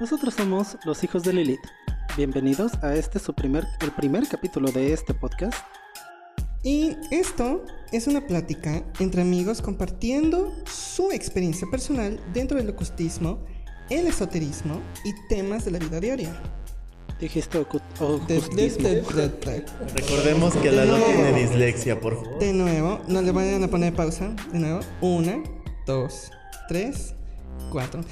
Nosotros somos los hijos de Lilith. Bienvenidos a este su primer, el primer capítulo de este podcast. Y esto es una plática entre amigos compartiendo su experiencia personal dentro del ocultismo, el esoterismo y temas de la vida diaria. Dijiste ocultismo. de- de- de- Recordemos que Lalo tiene dislexia, por favor. de nuevo, no le vayan a poner pausa. De nuevo, una, dos, tres, cuatro.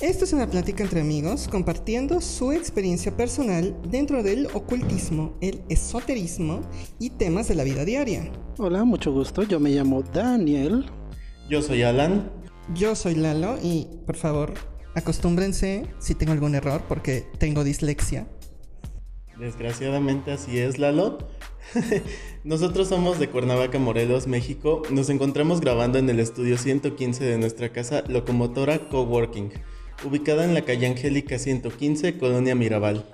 Esto es una plática entre amigos compartiendo su experiencia personal dentro del ocultismo, el esoterismo y temas de la vida diaria. Hola, mucho gusto. Yo me llamo Daniel. Yo soy Alan. Yo soy Lalo y por favor acostúmbrense si tengo algún error porque tengo dislexia. Desgraciadamente así es, Lalo. Nosotros somos de Cuernavaca, Morelos, México. Nos encontramos grabando en el estudio 115 de nuestra casa Locomotora Coworking, ubicada en la calle Angélica 115, Colonia Mirabal.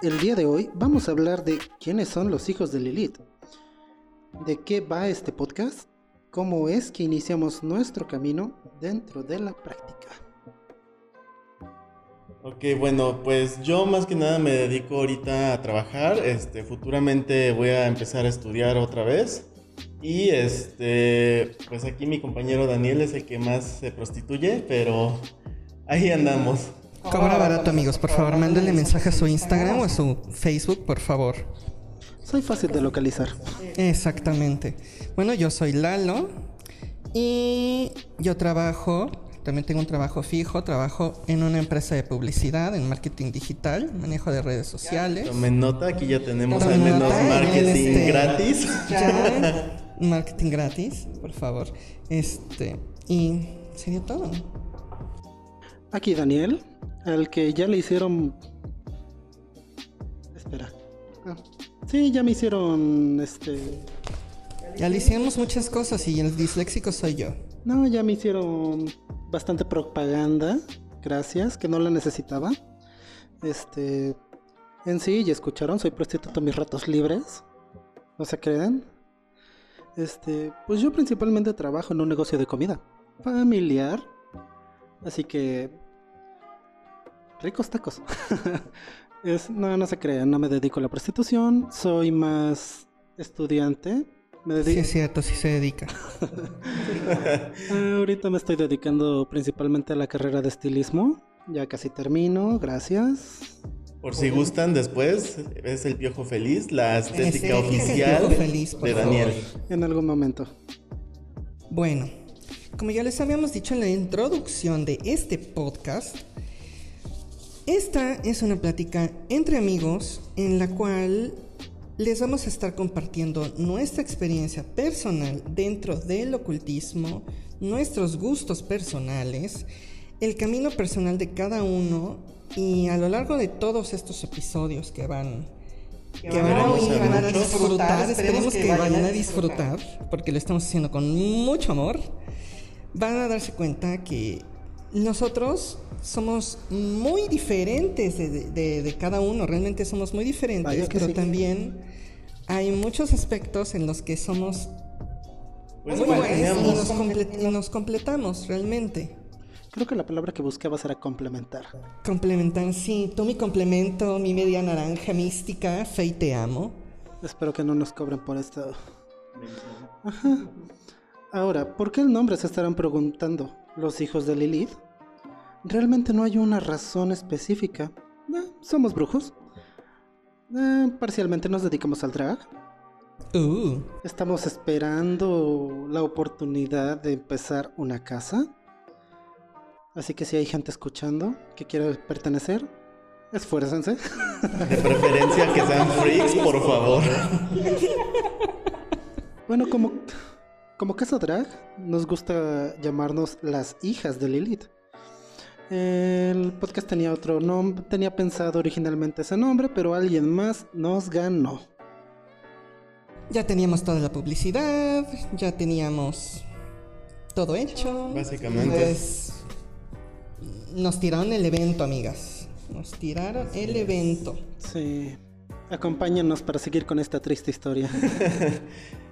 El día de hoy vamos a hablar de quiénes son los hijos de Lilith. ¿De qué va este podcast? ¿Cómo es que iniciamos nuestro camino dentro de la práctica? Ok, bueno, pues yo más que nada me dedico ahorita a trabajar. Este, futuramente voy a empezar a estudiar otra vez. Y este, pues aquí mi compañero Daniel es el que más se prostituye, pero ahí andamos. Cobra barato amigos, por favor mándenle mensaje a su Instagram o a su Facebook, por favor. Soy fácil de localizar. Exactamente. Bueno, yo soy Lalo y yo trabajo, también tengo un trabajo fijo, trabajo en una empresa de publicidad, en marketing digital, manejo de redes sociales. Tomen nota, aquí ya tenemos al menos marketing este, gratis. Ya, marketing gratis, por favor. Este, y sería todo. Aquí Daniel, al que ya le hicieron... Espera. Ah, Sí, ya me hicieron... Este... Ya le hicimos muchas cosas y el disléxico soy yo. No, ya me hicieron bastante propaganda. Gracias, que no la necesitaba. Este... En sí, ya escucharon, soy prostituto en mis ratos libres. ¿No se creen? Este, pues yo principalmente trabajo en un negocio de comida familiar. Así que ricos tacos. es, no, no se crean, no me dedico a la prostitución, soy más estudiante. Me Sí es cierto, sí se dedica. Ah, ahorita me estoy dedicando principalmente a la carrera de estilismo. Ya casi termino, gracias. Por si gustan después, es el piojo feliz, la estética Ese- ese oficial Feliz, de favor. Daniel. En algún momento. Bueno, como ya les habíamos dicho en la introducción de este podcast, esta es una plática entre amigos en la cual les vamos a estar compartiendo nuestra experiencia personal dentro del ocultismo, nuestros gustos personales, el camino personal de cada uno y a lo largo de todos estos episodios que van que van a a oír, van a disfrutar, esperemos que vayan a disfrutar, porque lo estamos haciendo con mucho amor, van a darse cuenta que nosotros somos muy diferentes de, de- de- de cada uno, realmente somos muy diferentes, pero sí. también hay muchos aspectos en los que somos Pues muy buenos y nos, comple- y nos completamos realmente. Creo que la palabra que buscabas era complementar. Complementan, sí, tú mi complemento, mi media naranja mística, Fey te amo. Espero que no nos cobren por esto. Ajá. Ahora, ¿por qué el nombre se estarán preguntando? ¿Los hijos de Lilith? Realmente no hay una razón específica. Eh, somos brujos. Eh, parcialmente nos dedicamos al drag. Uh, Estamos esperando la oportunidad de empezar una casa. Así que si hay gente escuchando que quiere pertenecer, esfuércense. De preferencia que sean freaks, por favor. Bueno, como como caso drag, nos gusta llamarnos las hijas de Lilith. El podcast tenía otro nombre, tenía pensado originalmente ese nombre, pero alguien más nos ganó. Ya teníamos toda la publicidad, ya teníamos todo hecho. Básicamente. Pues, nos tiraron el evento, amigas. Nos tiraron el evento. Sí. Acompáñenos para seguir con esta triste historia.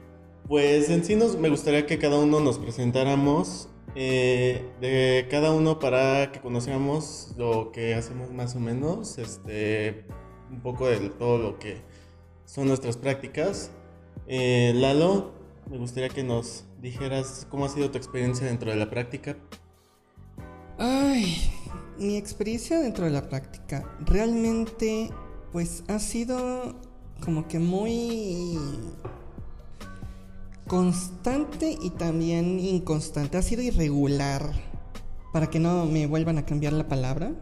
Pues en sí nos, me gustaría que cada uno nos presentáramos eh, de cada uno para que conociéramos lo que hacemos más o menos, este, un poco de todo lo que son nuestras prácticas. Eh, Lalo, me gustaría que nos dijeras cómo ha sido tu experiencia dentro de la práctica. Ay, mi experiencia dentro de la práctica realmente pues ha sido como que muy constante y también inconstante. Ha sido irregular. Para que no me vuelvan a cambiar la palabra.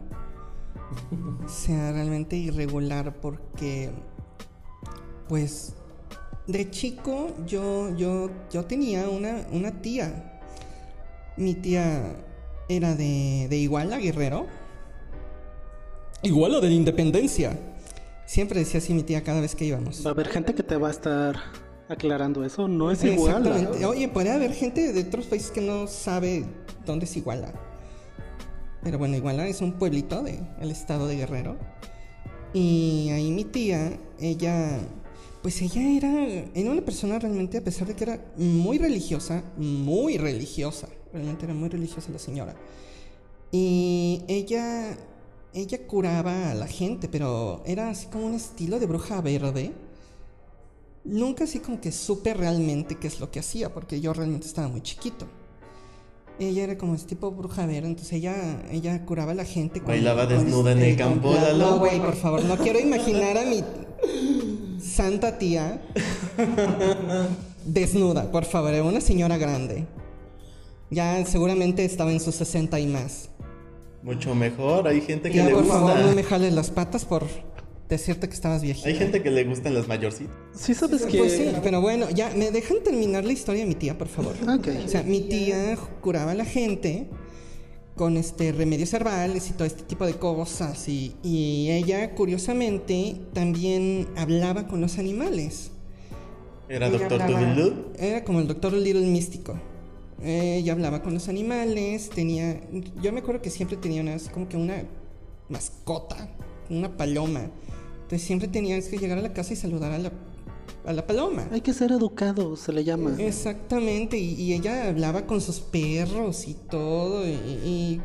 O sea, realmente irregular porque pues de chico yo, yo, yo tenía una, una tía. Mi tía era de, de Iguala, Guerrero. Iguala de la Independencia. Siempre decía así mi tía cada vez que íbamos. Va a haber gente que te va a estar aclarando eso. No es igual. Exactamente. Oye, puede haber gente de otros países que no sabe dónde es Iguala. Pero bueno, Iguala es un pueblito del el estado de Guerrero. Y ahí mi tía, ella, pues ella era, era una persona realmente, a pesar de que era muy religiosa, muy religiosa, realmente era muy religiosa la señora. Y ella, ella curaba a la gente, pero era así como un estilo de bruja verde. Nunca así como que supe realmente qué es lo que hacía, porque yo realmente estaba muy chiquito. Ella era como ese tipo bruja verde, entonces ella, ella curaba a la gente. con- Bailaba con desnuda en el este, campo, con la-. No, güey, por favor, no quiero imaginar a mi santa tía desnuda, por favor, era una señora grande. Ya seguramente estaba en sus 60 y más. Mucho mejor, hay gente que Ya, le por gusta. favor, no me jales las patas por decirte que estabas viejita. Hay gente que le gustan las mayorcitas. Sí sabes que... Pues sí, pero bueno, ya, ¿me dejan terminar la historia de mi tía, por favor? Ok. O sea, mi tía curaba a la gente con este remedios herbales y todo este tipo de cosas. Y, y ella, curiosamente, también hablaba con los animales. Era Ella Doctor Doodle. Era como el Doctor Little místico. Ella hablaba con los animales, tenía... Yo me acuerdo que siempre tenía una, así como que una mascota, una paloma. Entonces siempre tenías que llegar a la casa y saludar a la, a la paloma. Hay que ser educado, se le llama. Exactamente, y, y ella hablaba con sus perros y todo, y, y-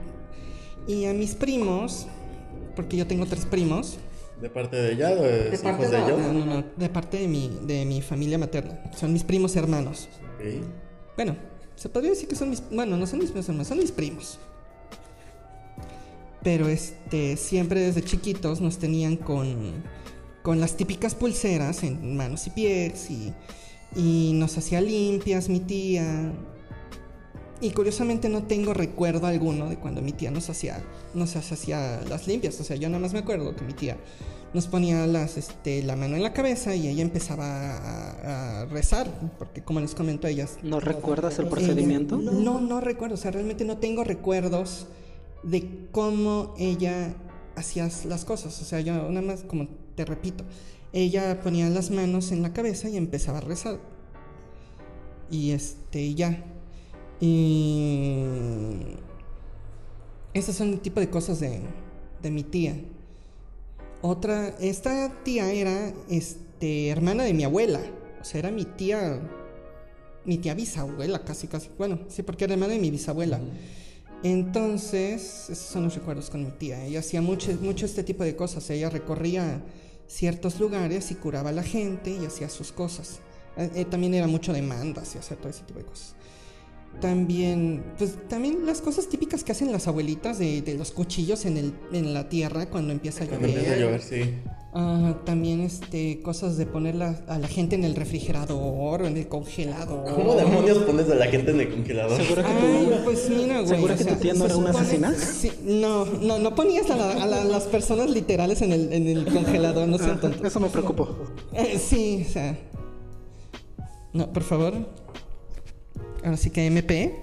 y a mis primos, porque yo tengo tres primos, De parte de ella, de los hijos de no, ellos. no, no, no, de parte de mi, de mi familia materna, son mis primos hermanos. Ok. Bueno, se podría decir que son mis, bueno, no son mis primos hermanos, son mis primos. Pero este, siempre desde chiquitos nos tenían con, con las típicas pulseras en manos y pies y, y nos hacía limpias mi tía. Y curiosamente no tengo recuerdo alguno de cuando mi tía nos hacía, nos hacía las limpias. O sea, yo nada más me acuerdo que mi tía nos ponía las, este, la mano en la cabeza y ella empezaba a, a rezar. Porque como les comento, ellas ¿No recuerdas el ella- procedimiento? no, no recuerdo, o sea, realmente no tengo recuerdos de cómo ella hacía las cosas. O sea, yo nada más, como te repito, ella ponía las manos en la cabeza y empezaba a rezar. Y este, ya. Y. Esas son el tipo de cosas de, de mi tía. Otra, esta tía era este, hermana de mi abuela. O sea, era mi tía mi tía bisabuela, casi, casi. Bueno, sí, porque era hermana de mi bisabuela. Entonces, esos son los recuerdos con mi tía. Ella hacía mucho, mucho este tipo de cosas. Ella recorría ciertos lugares y curaba a la gente y hacía sus cosas. Eh, eh, también era mucho de mandas y hacer todo ese tipo de cosas. También, pues también las cosas típicas que hacen las abuelitas de, de los cuchillos en, el, en la tierra cuando empieza a Cuando llover. empieza a llover, sí. Ah, también este cosas de poner la- a la gente en el refrigerador o en el congelador. ¿Cómo demonios pones a la gente en el congelador? Seguro que Ay, tu... pues mira, güey. ¿Segura o que sea, tu tía no era una asesina? Sí, no, no, no ponías a, la- a la- las personas literales en el, en el congelador, no sean Ah, tontos. eso me preocupó. Eh, sí, o sea. No, por favor. Ahora sí que MP.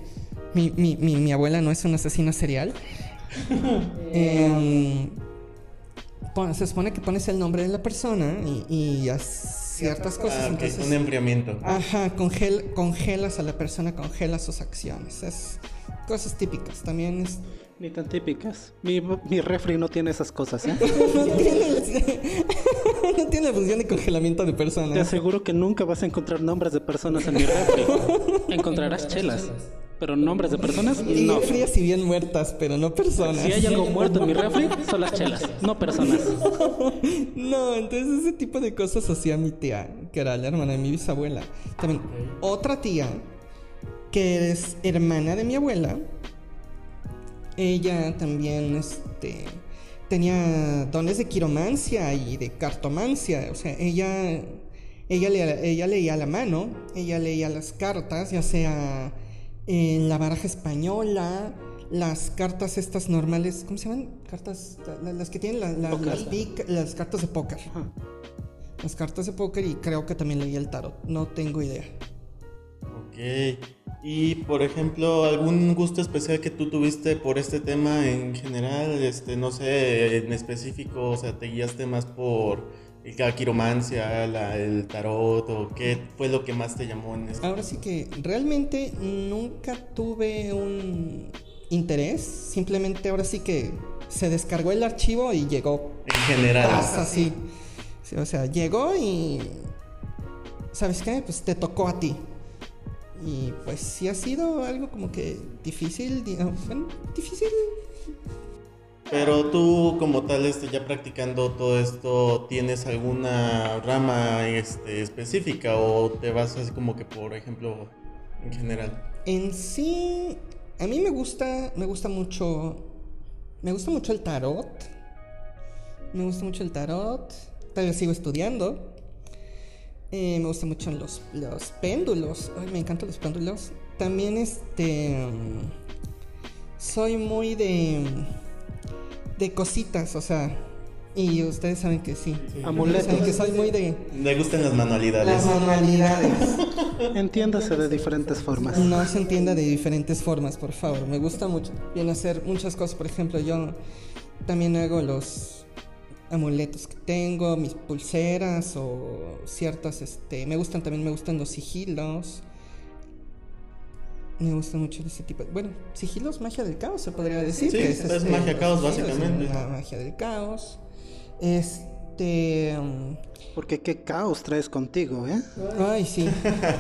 Mi, mi, mi, mi abuela no es un asesino serial. Em, pon- se supone que pones el nombre de la persona y, y ciertas cosas. Ah, ok, entonces, un enfriamiento. Ajá, congel- congelas a la persona, congelas sus acciones. Es cosas típicas. También es. Ni tan típicas. Mi, mi refri no tiene esas cosas, ¿eh? No tiene, tiene función de congelamiento de Te personas. aseguro que nunca vas a encontrar nombres de personas en mi refri. Encontrarás chelas. Pero nombres de personas, Y no. frías y bien muertas, pero no personas. Si hay algo muerto en mi refri, son las chelas, no personas. No, entonces ese tipo de cosas hacía mi tía, que era la hermana de mi bisabuela. También otra tía, que es hermana de mi abuela, ella también este, tenía dones de quiromancia y de cartomancia. O sea, ella, ella, leía, ella leía la mano, ella leía las cartas, ya sea en la baraja española, las cartas estas normales, ¿cómo se llaman? Cartas, la- las que tienen la- la- las, pic- las cartas de póker. Las cartas de póker y creo que también leía el tarot, no tengo idea. Ok. Y por ejemplo, algún gusto especial que tú tuviste por este tema en general, este, no sé, en específico, o sea, te guiaste más por la quiromancia, la- el tarot, o qué fue lo que más te llamó en esto. Ahora sí que realmente nunca tuve un interés, simplemente ahora sí que se descargó el archivo y llegó. En general. Así. Sí, o sea, llegó y. ¿Sabes qué? Pues te tocó a ti. Y pues sí ha sido algo como que difícil. di- ah, Bueno, difícil. Pero tú como tal, este, ya practicando todo esto, ¿tienes alguna rama este, específica o te vas así como que por ejemplo en general? En sí, a mí me gusta, me gusta mucho, me gusta mucho el tarot. Me gusta mucho el tarot. Todavía sigo estudiando. Eh, me gustan mucho los, los péndulos. Ay, me encantan los péndulos. También este, soy muy de, de cositas, o sea, y ustedes saben que sí. Amuletos. Saben que soy muy de Me gustan las manualidades. las manualidades. Entiéndase de diferentes formas. No se entienda de diferentes formas, por favor. Me gusta mucho bien hacer muchas cosas. Por ejemplo, yo también hago los amuletos que tengo, mis pulseras o ciertas, este, me gustan también, me gustan los sigilos. Me gusta mucho ese tipo. de- Bueno, sigilos, magia del caos, se podría decir. Sí, que es magia los caos, básicamente. La magia del caos. Este. um, Porque qué caos traes contigo, ¿eh? Ay, sí.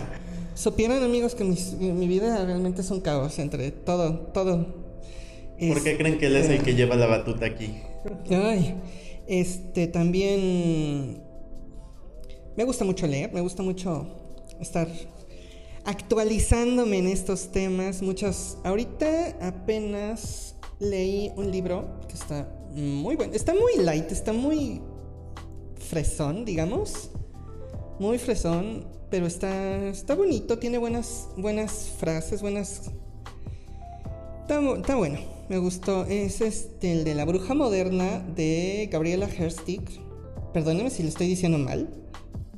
Supieran amigos que mis- mi vida realmente es un caos entre todo, todo. ¿Por qué creen que él es el que lleva la batuta aquí? Ay, este también me gusta mucho leer, me gusta mucho estar actualizándome en estos temas. Muchas, ahorita apenas leí un libro que está muy bueno, está muy light, está muy fresón, digamos, muy fresón, pero está, está bonito, tiene buenas, buenas frases, buenas Está, bu- está bueno, me gustó. Es este, el de la bruja moderna de Gabriela Herstig. Perdóneme si lo estoy diciendo mal,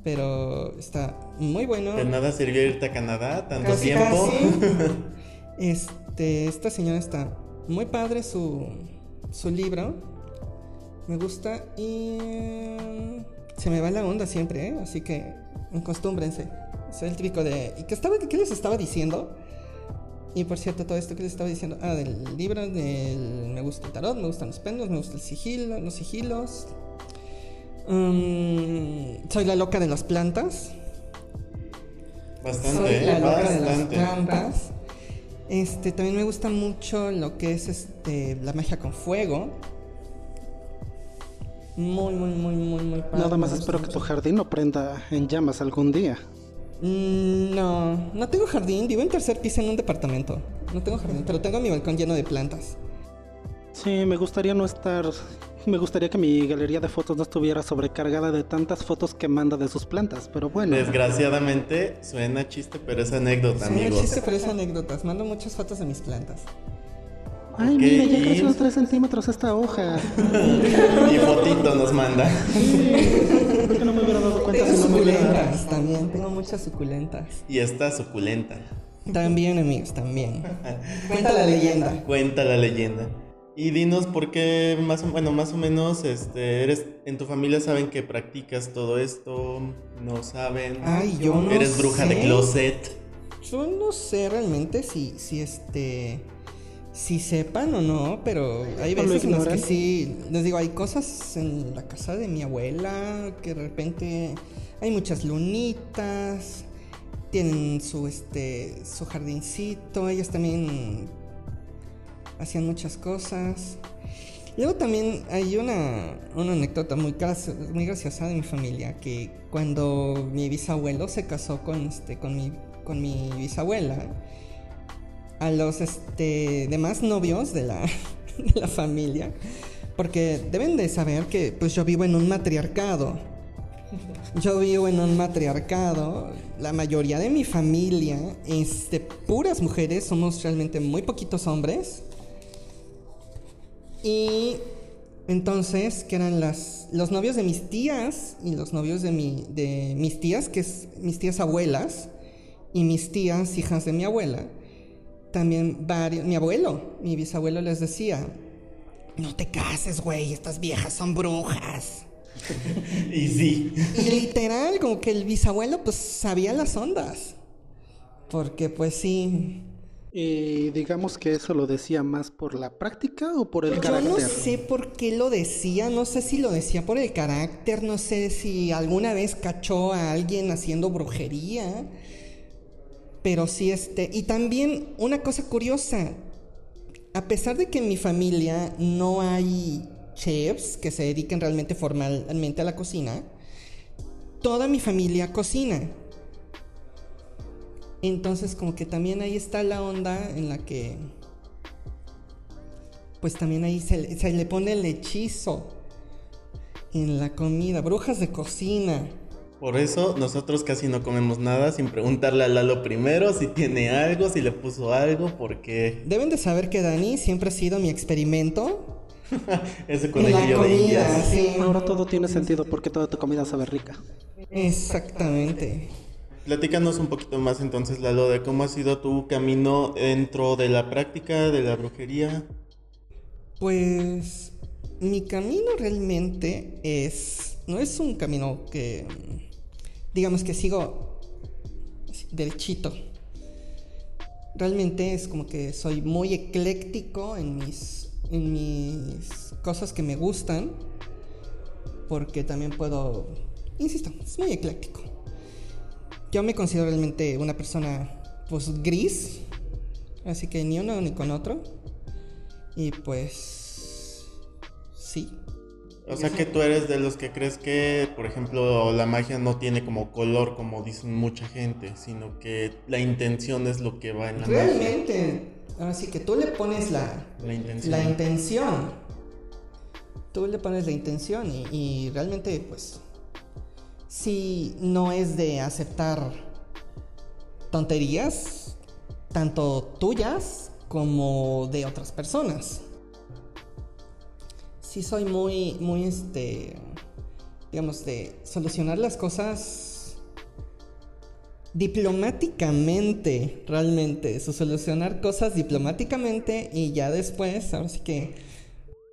pero está muy bueno. De nada sirvió irte a Canadá tanto Casi, tiempo. casi. Este, esta señora está muy padre su, su libro. Me gusta y mm, se me va la onda siempre, ¿eh? así que acostúmbrense. Es el típico de ¿y qué estaba qué les estaba diciendo? Y por cierto, todo esto que les estaba diciendo, ah, del libro, del me gusta el tarot, me gustan los péndulos, me gusta el sigilo, los sigilos. Mm, soy la loca de las plantas. Bastante, Soy ¿eh? la loca de las Bastante. plantas. Este, también me gusta mucho lo que es este la magia con fuego. Muy, muy, muy, muy, muy padre. Nada más espero que tu jardín no prenda en llamas algún día. Mm, No, no tengo jardín, vivo en tercer piso en un departamento. No tengo jardín, pero tengo mi balcón lleno de plantas. Sí, me gustaría no estar... Me gustaría que mi galería de fotos no estuviera sobrecargada de tantas fotos que manda de sus plantas, pero bueno. Desgraciadamente suena chiste, pero es anécdota, Sí, amigos. chiste, pero es anécdotas. Mando muchas fotos de mis plantas. Ay, Ok, mira, ya creció 3 centímetros esta hoja. Y fotito nos manda. ¿Por qué no me hubiera dado cuenta Tengo si no me hubiera... suculentas también, tengo muchas suculentas. Y está suculenta. También, amigos, también. Cuenta la leyenda. Cuenta la leyenda. Y dinos por qué, más o, bueno, más o menos, este, eres, en tu familia saben que practicas todo esto, no saben. Ay, yo no Eres bruja de sé. closet. Yo no sé realmente si, si este. Si sepan o no, pero hay ¿O lo veces en las que sí. Les digo, hay cosas en la casa de mi abuela que de repente hay muchas lunitas. Tienen su este. su jardincito. Ellos también hacían muchas cosas. Luego también hay una, una anécdota muy, muy graciosa de mi familia, que cuando mi bisabuelo se casó con, este, con, mi, con mi bisabuela, a los este, demás novios de la, de la familia, porque deben de saber que pues yo vivo en un matriarcado. Yo vivo en un matriarcado. La mayoría de mi familia es de puras mujeres. Somos realmente muy poquitos hombres. Y entonces, que eran las, los novios de mis tías y los novios de, mi, de mis tías, que es mis tías abuelas, y mis tías, hijas de mi abuela, también varios, mi abuelo, mi bisabuelo les decía, no te cases, güey, estas viejas son brujas. Y sí. Y literal, como que el bisabuelo pues sabía las ondas. Porque pues sí, Y digamos que eso lo decía más por la práctica o por el Yo carácter. no sé por qué lo decía, no sé si lo decía por el carácter, no sé si alguna vez cachó a alguien haciendo brujería, pero sí este, y también una cosa curiosa, a pesar de que en mi familia no hay chefs que se dediquen realmente formalmente a la cocina, toda mi familia cocina. Entonces como que también ahí está la onda en la que pues también ahí se, se le pone el hechizo en la comida, brujas de cocina. Por eso nosotros casi no comemos nada sin preguntarle a Lalo primero si tiene algo, si le puso algo, porque Deben de saber que Dani siempre ha sido mi experimento ese en la conejillo de comida, indias. sí. Ahora todo tiene sentido porque toda tu comida sabe rica. Exactamente. Platícanos un poquito más entonces, Lalo, de cómo ha sido tu camino dentro de la práctica de la brujería. Pues mi camino realmente es, no es un camino que, digamos que sigo derechito. Realmente es como que soy muy ecléctico en mis, en mis cosas que me gustan, porque también puedo, insisto, es muy ecléctico. Yo me considero realmente una persona, pues, gris, así que ni uno ni con otro. Y pues. O sea que tú eres de los que crees que, por ejemplo, la magia no tiene como color, como dicen mucha gente, sino que la intención es lo que va en la magia. Realmente, así que tú le pones la, La intención. la intención. Tú le pones la intención y, y realmente, pues. Sí, no es de aceptar tonterías, tanto tuyas como de otras personas. Sí soy muy, muy, este, digamos, de solucionar las cosas diplomáticamente, realmente, su solucionar cosas diplomáticamente y ya después, ahora sí que,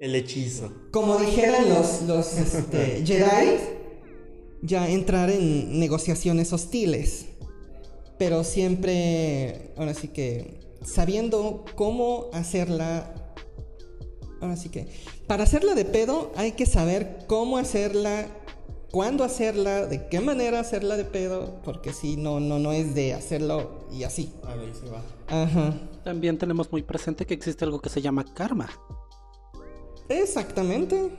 El hechizo. como dijeran los, los este, Jedi, ya entrar en negociaciones hostiles, pero siempre, ahora sí que, sabiendo cómo hacerla, ahora sí que, para hacerla de pedo hay que saber cómo hacerla cuándo hacerla, de qué manera hacerla de pedo, porque si no, no, no es de hacerlo y así. Ah, ahí se va. Ajá. También tenemos muy presente que existe algo que se llama karma. Exactamente.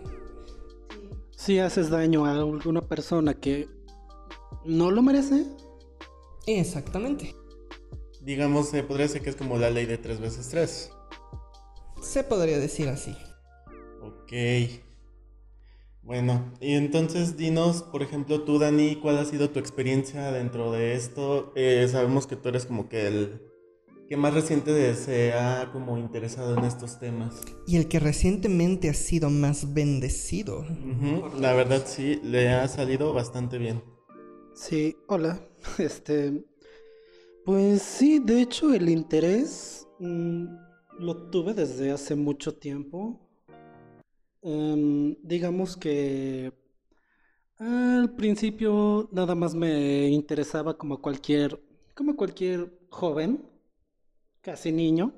Si haces daño a alguna persona que no lo merece, Exactamente. Digamos, se podría decir que es como la ley de tres veces tres. Se podría decir así. Ok. Bueno, y entonces dinos, por ejemplo, tú, Dani, ¿cuál ha sido tu experiencia dentro de esto? Eh, sabemos que tú eres como que el que más reciente se ha como interesado en estos temas. Y el que recientemente ha sido más bendecido. La verdad sí, le ha salido bastante bien. Sí, hola. Este, Pues sí, de hecho el interés mm, lo tuve desde hace mucho tiempo. Em, digamos que al principio nada más me interesaba como cualquier, como cualquier joven, casi niño,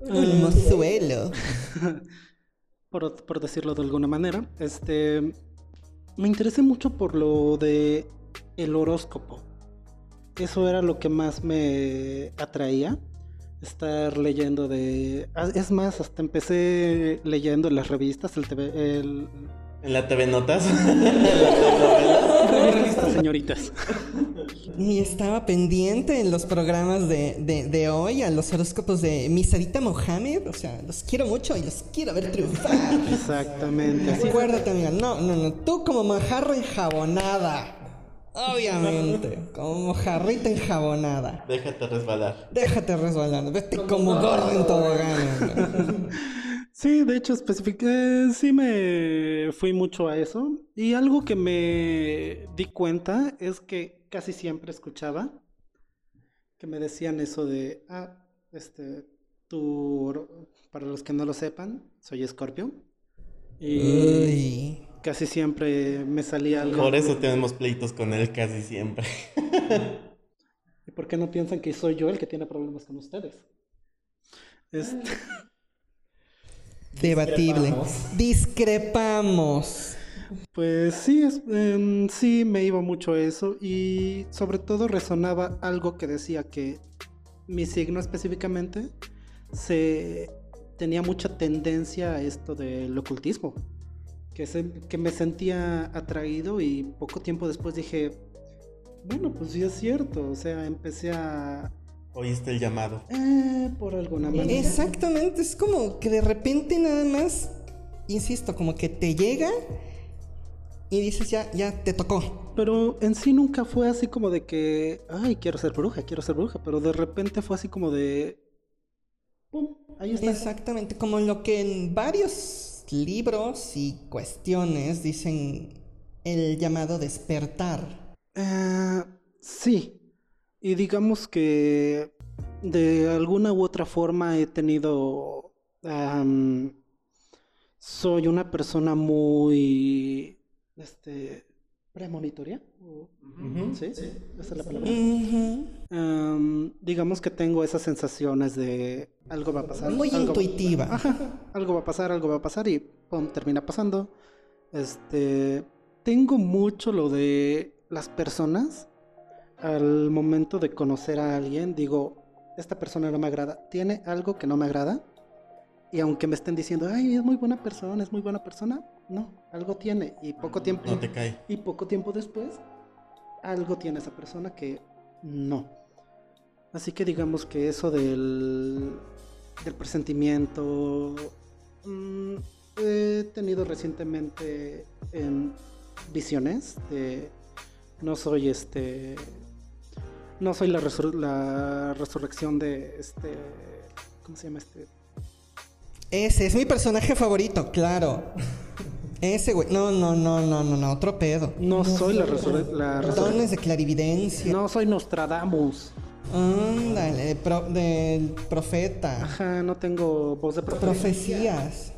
Un Eh, mozuelo. por, por decirlo de alguna manera. Este, me interesé mucho por lo de el horóscopo. Eso era lo que más me atraía. Estar leyendo de... ah, Es más, hasta empecé leyendo en las revistas, el TV, el... En la TV Notas. revistas, señoritas. Y estaba pendiente en los programas de, de, de hoy a los horóscopos de Misadita Mohamed. O sea, los quiero mucho y los quiero ver triunfar. Exactamente. Acuérdate, amiga. No, no, no. Tú como mojarra enjabonada. Obviamente. Como mojarrita enjabonada. Déjate resbalar. Déjate resbalar. Vete como gordo en tobogán. Sí, de hecho, especifiqué, sí me fui mucho a eso. Y algo que me di cuenta es que casi siempre escuchaba que me decían eso de, ah, este, tú, para los que no lo sepan, soy Escorpio. Y Uy. Casi siempre me salía algo. Por eso tenemos pleitos con él casi siempre. ¿Y por qué no piensan que soy yo el que tiene problemas con ustedes? Este, Debatible. Discrepamos. Pues sí, es- em, sí me iba mucho a eso y sobre todo resonaba algo que decía que mi signo específicamente se tenía mucha tendencia a esto del ocultismo, que, se- que me sentía atraído y poco tiempo después dije, bueno, pues sí es cierto, o sea, empecé a... Oíste el llamado. Eh, por alguna manera. Exactamente, es como que de repente nada más, insisto, como que te llega y dices ya, ya te tocó. Pero en sí nunca fue así como de que, ay, quiero ser bruja, quiero ser bruja, pero de repente fue así como de, ¡pum! Ahí está. Exactamente, como lo que en varios libros y cuestiones dicen el llamado despertar. Eh, sí, y digamos que de alguna u otra forma he tenido, soy una persona muy, este, premonitoria. o- Ujú. ¿Sí? ¿Esa es la palabra? Ujú. Am, digamos que tengo esas sensaciones de algo va a pasar. Muy algo- intuitiva. Ajá, algo va a pasar, algo va a pasar y pum, termina pasando. Este, tengo mucho lo de las personas. Al momento de conocer a alguien, digo, esta persona no me agrada. Tiene algo que no me agrada. Y aunque me estén diciendo, ay, es muy buena persona, es muy buena persona, no, algo tiene. Y poco tiempo, No te cae. y poco tiempo después, algo tiene esa persona que no. Así que digamos que eso del, del presentimiento mm, he tenido recientemente em, visiones de no soy este no soy la, resur- la resurrección de este ¿cómo se llama este? Ese es mi personaje favorito, claro. Ese güey. No, no, no, no, no, no, otro pedo. No soy la, resur- la resurrección. Dones de clarividencia. No soy Nostradamus. Ándale, pro- del profeta. Ajá, no tengo voz de profeta. Profecías.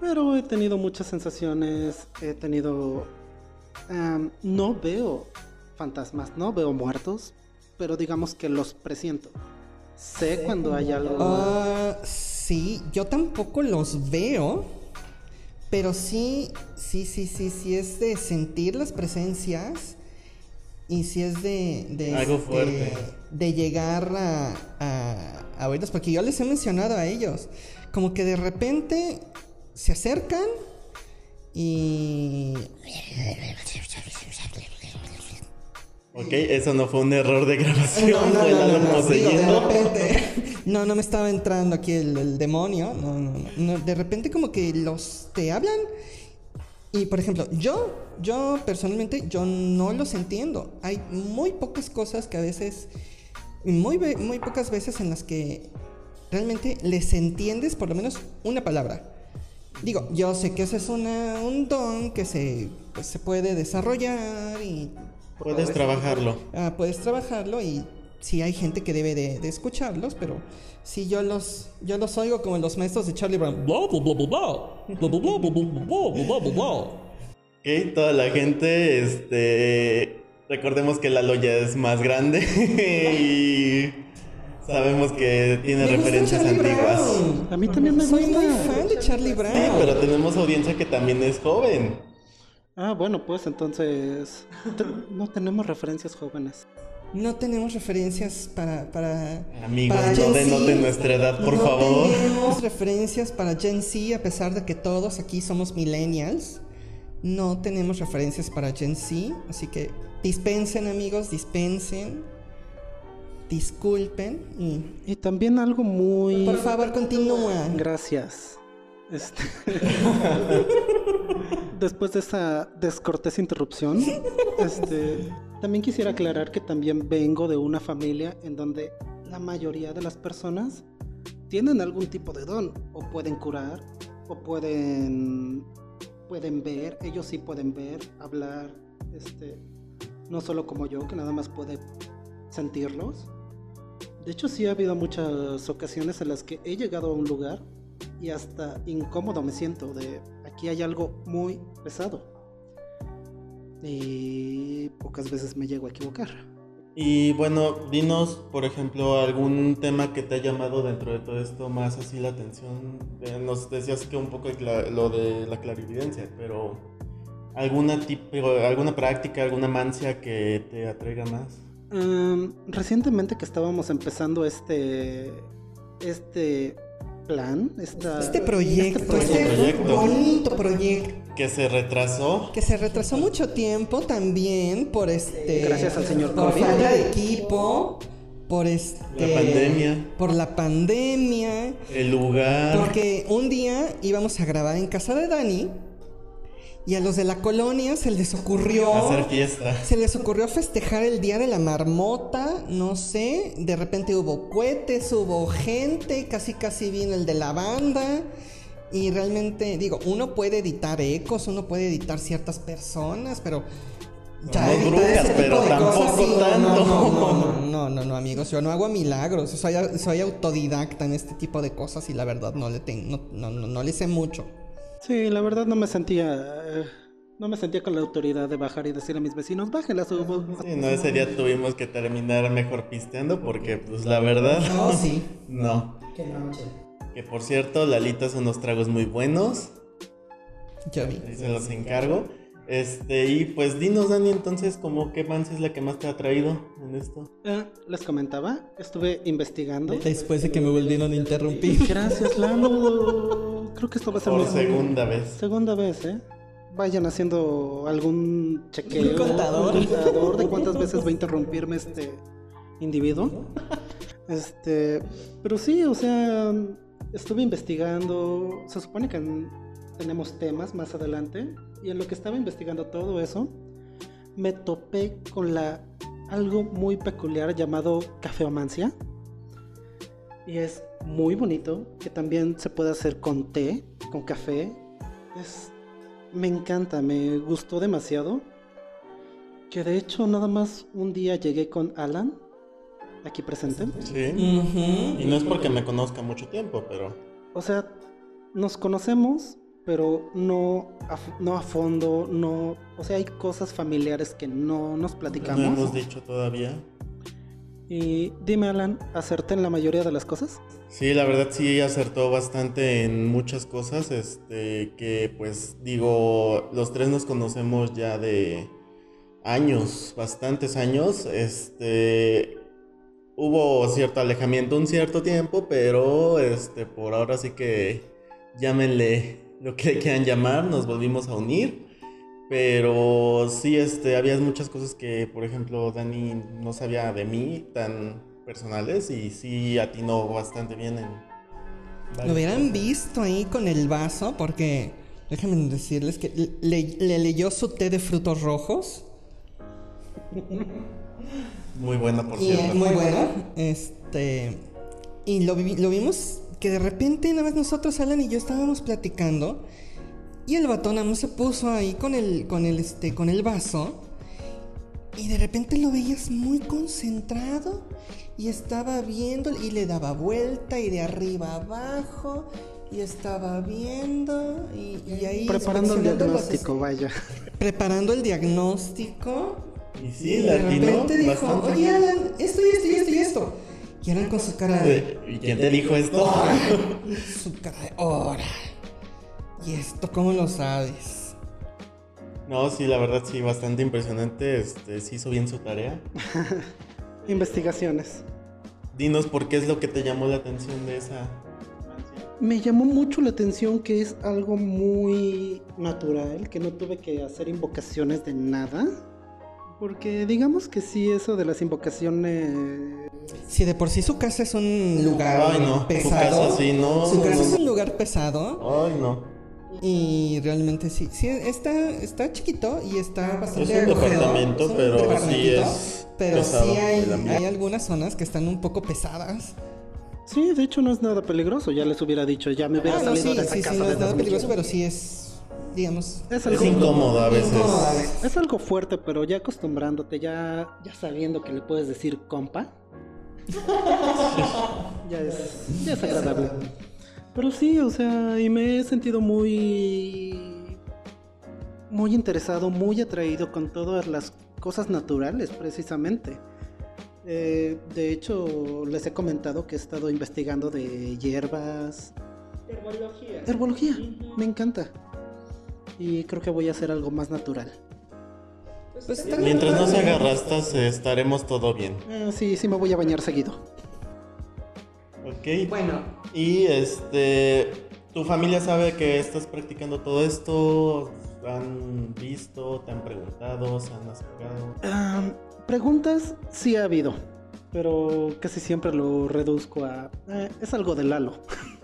Pero he tenido muchas sensaciones, he tenido... no veo fantasmas, no veo muertos, pero digamos que los presiento. Sé cuando hay algo... Ah, sí, yo tampoco los veo. Pero sí, sí, sí, sí, sí es de sentir las presencias. Y sí es de. de Algo este, fuerte. De llegar a, a, a oírlos. Porque yo les he mencionado a ellos. Como que de repente se acercan y. Ok, eso no fue un error de grabación. No, no, fue no, Lalo no, no, digo, de poseyendo. repente. No, no me estaba entrando aquí el, el demonio. No, no, no. De repente como que los te hablan. Y por ejemplo, yo, yo personalmente, yo no los entiendo. Hay muy pocas cosas que a veces, muy, muy pocas veces en las que realmente les entiendes por lo menos una palabra. Digo, yo sé que ese es una, un don que se, pues, se puede desarrollar y Puedes trabajarlo. Ah, puedes trabajarlo y sí hay gente que debe de, de, escucharlos, pero si yo los yo los oigo como los maestros de Charlie Brown. Bla bla bla bla bla. Bla bla bla bla bla bla bla bla. Ok, toda la gente, este recordemos que la loya es más grande y sabemos que tiene me referencias antiguas. Brown. A mí también me Soy gusta. Soy muy fan de Charlie Brown. Sí, pero tenemos audiencia que también es joven. Ah, bueno, pues entonces te- no tenemos referencias jóvenes. No tenemos referencias para... para Amigos, para no denoten nuestra edad, por no favor. tenemos referencias para Gen Z, a pesar de que todos aquí somos millennials. No tenemos referencias para Gen Z, así que dispensen amigos, dispensen. Disculpen y Y también algo muy... por favor continúa. Gracias. Este- Después de esa descortés interrupción, este, también quisiera aclarar que también vengo de una familia en donde la mayoría de las personas tienen algún tipo de don, o pueden curar, o pueden, pueden ver, ellos sí pueden ver, hablar, este, no solo como yo, que nada más puede sentirlos. De hecho, sí ha habido muchas ocasiones en las que he llegado a un lugar y hasta incómodo me siento de aquí hay algo muy pesado. Y pocas veces me llego a equivocar. Y bueno, dinos, por ejemplo, algún tema que te ha llamado dentro de todo esto más así la atención. Eh, Nos decías que un poco lo de la clarividencia, pero alguna tipo, alguna práctica, alguna mancia que te atraiga más. Am, recientemente que estábamos empezando este este plan, esta- Este proyecto, este este, proyecto. bonito proyecto Que se retrasó. que se retrasó mucho tiempo también por este Gracias al señor por COVID. falta de equipo, por este La pandemia. por la pandemia, El lugar. porque un día íbamos a grabar en casa de Dani y a los de la colonia se les ocurrió Hacer fiesta. se les ocurrió festejar el día de la marmota, no sé, de repente hubo cohetes, hubo gente, casi casi vino el de la banda. Y realmente, digo, uno puede editar ecos, uno puede editar ciertas personas, pero Somos editar brujas, pero tampoco cosas, no, tanto. No, no, no, no, no, no, amigos, yo no hago milagros, soy, soy autodidacta en este tipo de cosas y la verdad no le, ten- no, no, no, no le sé mucho. Sí, la verdad no me sentía eh, no me sentía con la autoridad de bajar y decir a mis vecinos, bájenla su Sí, no, ese día tuvimos que terminar mejor pisteando porque, pues, la verdad. No, sí. No. Que por cierto, Lalita hace unos tragos muy buenos. Yo vi. Ahí se los encargo. Este, y pues dinos, Dani, entonces, como qué avance es la que más te ha traído en esto? Eh, les comentaba, estuve investigando. Después de que me volvieron a interrumpir. Gracias, Lalo. Creo que esto va a ser Por mi segunda vez. segunda vez, ¿eh? Vayan haciendo algún chequeo. Un contador. un contador de cuántas veces va a interrumpirme este individuo. Este, pero sí, o sea, estuve investigando. Se supone que tenemos temas más adelante. Y en lo que estaba investigando todo eso, me topé con la algo muy peculiar llamado cafeomancia. Y es muy bonito, que también se puede hacer con té, con café. Es, me encanta, me gustó demasiado. Que de hecho nada más un día llegué con Alan, aquí presente. Sí. Y no es porque me conozca mucho tiempo, pero. O sea, nos conocemos, pero no a, no a fondo, no... O sea, hay cosas familiares que no nos No platicamos. hemos dicho todavía. Y dime, Alan, ¿acerté en la mayoría de las cosas? Sí, la verdad sí acertó bastante en muchas cosas, este, que pues digo, los tres nos conocemos ya de años, bastantes años, este, hubo cierto alejamiento un cierto tiempo, pero este, por ahora sí que llámenle lo que quieran llamar, nos volvimos a unir. Pero sí, este, había muchas cosas que, por ejemplo, Dani no sabía de mí tan personales y sí atinó bastante bien en... Lo hubieran cosas. visto ahí con el vaso, porque déjenme decirles que le, le leyó su té de frutos rojos. Muy buena, por cierto. muy bueno. Este. Y lo, vi- lo vimos que de repente, una vez nosotros, Alan y yo, estábamos platicando. Y el vato nada más se puso ahí con el, con el, este, con el vaso. y de repente lo veías muy concentrado y estaba viendo y le daba vuelta y de arriba abajo y estaba viendo y, y ahí Preparando el diagnóstico, vaya. preparando el diagnóstico Y y sí, de latino repente dijo bastante. oye Alan esto y esto y esto y esto y Alan con su cara de ¿Y quién te dijo esto? su cara de ora y esto cómo lo sabes No, sí, la verdad sí, bastante impresionante. Este, sí hizo bien su tarea. Investigaciones. Dinos por qué es lo que te llamó la atención de esa. Me llamó mucho la atención que es algo muy natural, que no tuve que hacer invocaciones de nada. Porque digamos que sí, eso de las invocaciones... Si de por sí su casa es un lugar Ay, no, su pesado. casa sí, no, Su casa no. es un lugar pesado. Ay, no. Y realmente sí. Sí, está, está chiquito y está bastante. Es un departamento, Es un pero sí es Pero pesado sí hay, hay algunas zonas que están un poco pesadas. Sí, de hecho no es nada peligroso, ya les hubiera dicho, ya me hubiera Ah, no, salido sí, de esa sí, casa sí, no es nada 2000. peligroso, pero sí es, digamos, Es Es algo, incómodo a veces. incómodo a veces. es algo fuerte, pero ya acostumbrándote, ya, ya sabiendo que le puedes decir compa, ya, es, ya es agradable. Pero sí, o sea, y me he sentido muy, muy interesado, muy atraído con todas las cosas naturales, precisamente. Eh, de hecho, les he comentado que he estado investigando de hierbas, Herbología. herbología, me encanta. Y creo que voy a hacer algo más natural. Pues Mientras no se padre. haga rastas, eh, estaremos todo bien. Ah, sí, sí me voy a bañar seguido. Ok. Bueno, Y este. ¿Tu familia sabe que estás practicando todo esto? ¿Han visto? ¿Te han preguntado? ¿Se han acercado? Preguntas sí ha habido, pero casi siempre lo reduzco a... eh, es algo de Lalo.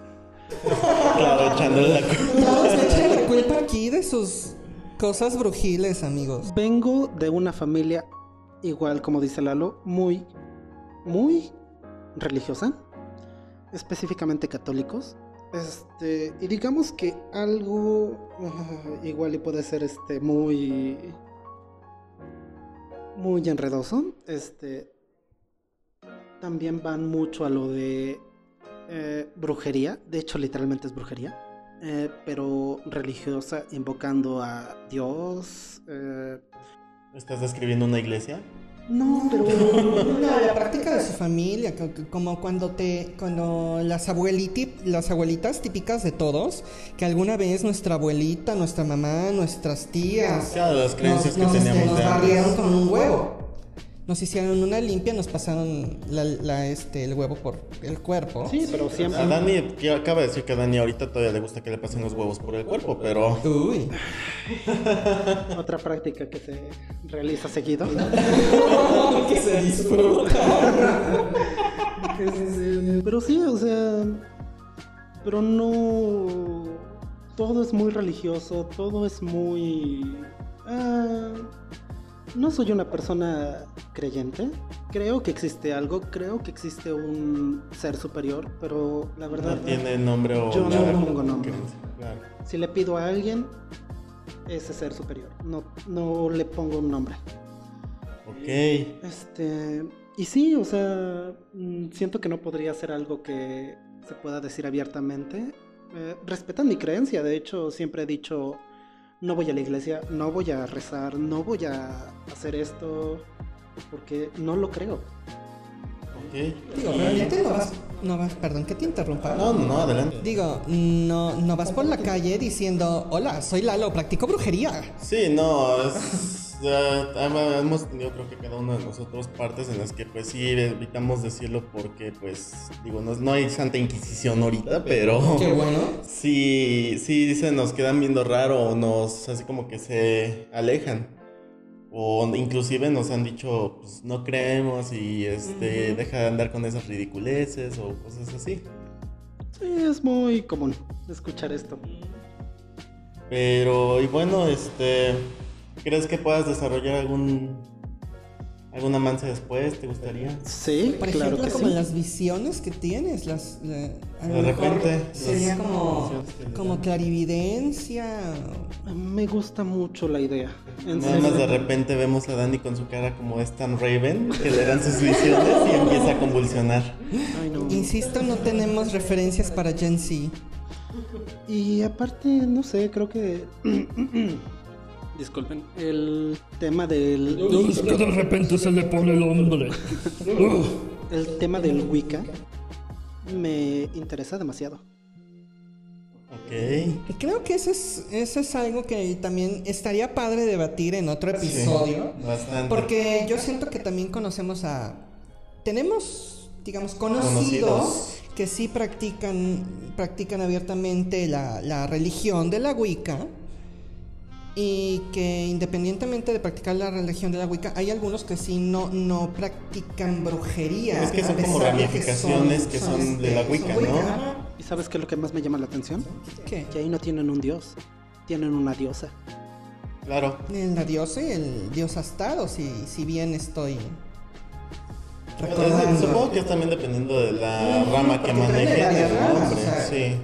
Claro, echándole la culpa. la culpa aquí de sus cosas brujiles, amigos. Vengo de una familia, igual como dice Lalo, muy, muy religiosa, específicamente católicos. Este, y digamos que algo igual y puede ser este muy muy enredoso. Este también van mucho a lo de eh, brujería. De hecho, literalmente es brujería. eh, pero religiosa, invocando a Dios. eh, ¿Estás describiendo una iglesia? No, pero No, la práctica de su familia, co- co- como cuando te, cuando las abueliti, las abuelitas típicas de todos, que alguna vez nuestra abuelita, nuestra mamá, nuestras tías, Claro, las creencias nos, que nos, teníamos nos de antes. barrieron con un huevo. Nos hicieron una limpia, nos pasaron la, la, este, el huevo por el cuerpo. sí, pero siempre. A Dani, que acaba de decir que a Dani ahorita todavía le gusta que le pasen los huevos por el cuerpo, pero. Uy. Otra práctica que se realiza seguido. que se disfruta. Pero sí, o sea, pero no. Todo es muy religioso, todo es muy. ah, no soy una persona creyente. Creo que existe algo, creo que existe un ser superior, pero la verdad. No tiene nombre o. Yo no la- le pongo nombre. Claro. Si le pido a alguien, ese ser superior. No, no le pongo un nombre. Ok. Este, y sí, o sea, mm, siento que no podría ser algo que se pueda decir abiertamente. Eh, respetan mi creencia, de hecho, siempre he dicho, no voy a la iglesia, no voy a rezar, no voy a hacer esto, porque no lo creo. Ok. Digo, realmente no vas, no vas, perdón que te interrumpa. No, no, no, adelante. Digo, no, no vas por la calle diciendo, hola, soy Lalo, practico brujería. Sí, no, es, hemos tenido creo que cada uno de nosotros partes en las que pues sí evitamos decirlo porque pues digo, no, no hay santa inquisición ahorita, pero Qué bueno. sí, sí se nos quedan viendo raro o nos así como que se alejan. O inclusive nos han dicho, pues no creemos y este, deja de andar con esas ridiculeces o cosas así. Sí, es muy común escuchar esto. Pero, y bueno, este, ¿crees que puedas desarrollar algún ¿Alguna mancha después te gustaría? Sí, Por claro ejemplo, que como sí. las visiones que tienes, las la- a lo De repente, sería como, como clarividencia. Me gusta mucho la idea. En Nada más de repente vemos a Dani con su cara como Stan Raven, que le dan sus visiones y empieza a convulsionar. Ay, no. Insisto, no tenemos referencias para Gen Z. Y aparte, no sé, creo que. Disculpen, el tema del. Es que de repente se le pone el hombre. El tema del Wicca me interesa demasiado. Ok. Creo que eso es, eso es algo que también estaría padre debatir en otro Sí, episodio. bastante. Porque yo siento que también conocemos a... Tenemos, digamos, conocidos, Conocidos. que sí practican, practican abiertamente la, la religión de la Wicca. Y que independientemente de practicar la religión de la Wicca, hay algunos que sí no, no practican brujería. Es que son como ramificaciones que son de la este, Wicca, ¿no? ¿Y sabes qué es lo que más me llama la atención? ¿Qué? Que ahí no tienen un dios, tienen una diosa. Claro. El la diosa y el dios astado, si, si bien estoy recordando. Supongo que es también dependiendo de la rama que maneje Sí.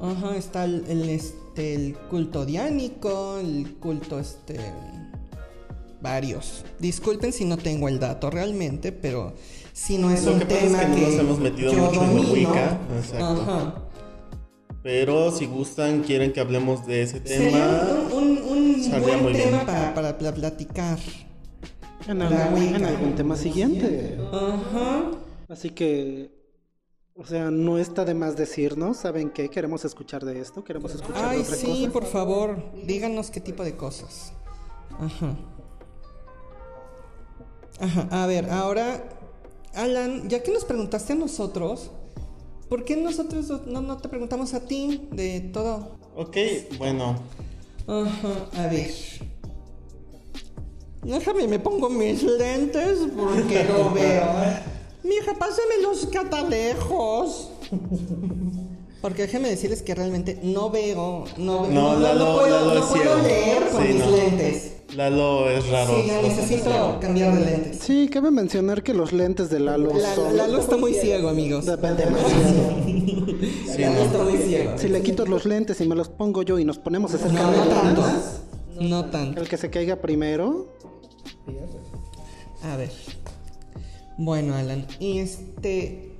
Ajá, está el, el, este, el culto diánico, el culto este... Varios. Disculpen si no tengo el dato realmente, pero si no es Lo un que pasa es que que, nos hemos metido mucho en domino. Wicca, exacto. Ajá. Pero si gustan, quieren que hablemos de ese Sería tema. un, un, un saldría buen muy bien. tema para, para pla- platicar. En La algún, en algún tema siguiente. Ajá. Así que. O sea, no está de más decirnos, ¿saben qué? Queremos escuchar de esto, queremos escuchar de Ay, otra sí, cosa. por favor, díganos qué tipo de cosas. Ajá. Ajá, a ver, ahora, Alan, ya que nos preguntaste a nosotros, ¿por qué nosotros no, no te preguntamos a ti de todo? Ok, bueno. Ajá, a ver. Déjame, me pongo mis lentes porque no veo. Mija, pásame los catalejos. Porque déjenme decirles que realmente no veo, no, No, Lalo, puedo, Lalo no es puedo ciego. leer con Sí, mis no. lentes. Lalo es raro. Sí, necesito cambiar de lentes. Sí, cabe mencionar que los lentes de Lalo La- son. Lalo está muy ciego, amigos. de- demasiado. Sí, Lalo no. está muy ciego. Si le quito los lentes y me los pongo yo y nos ponemos a hacer No, no tanto. No tanto. el que se caiga primero. A ver. Bueno, Alan, y este.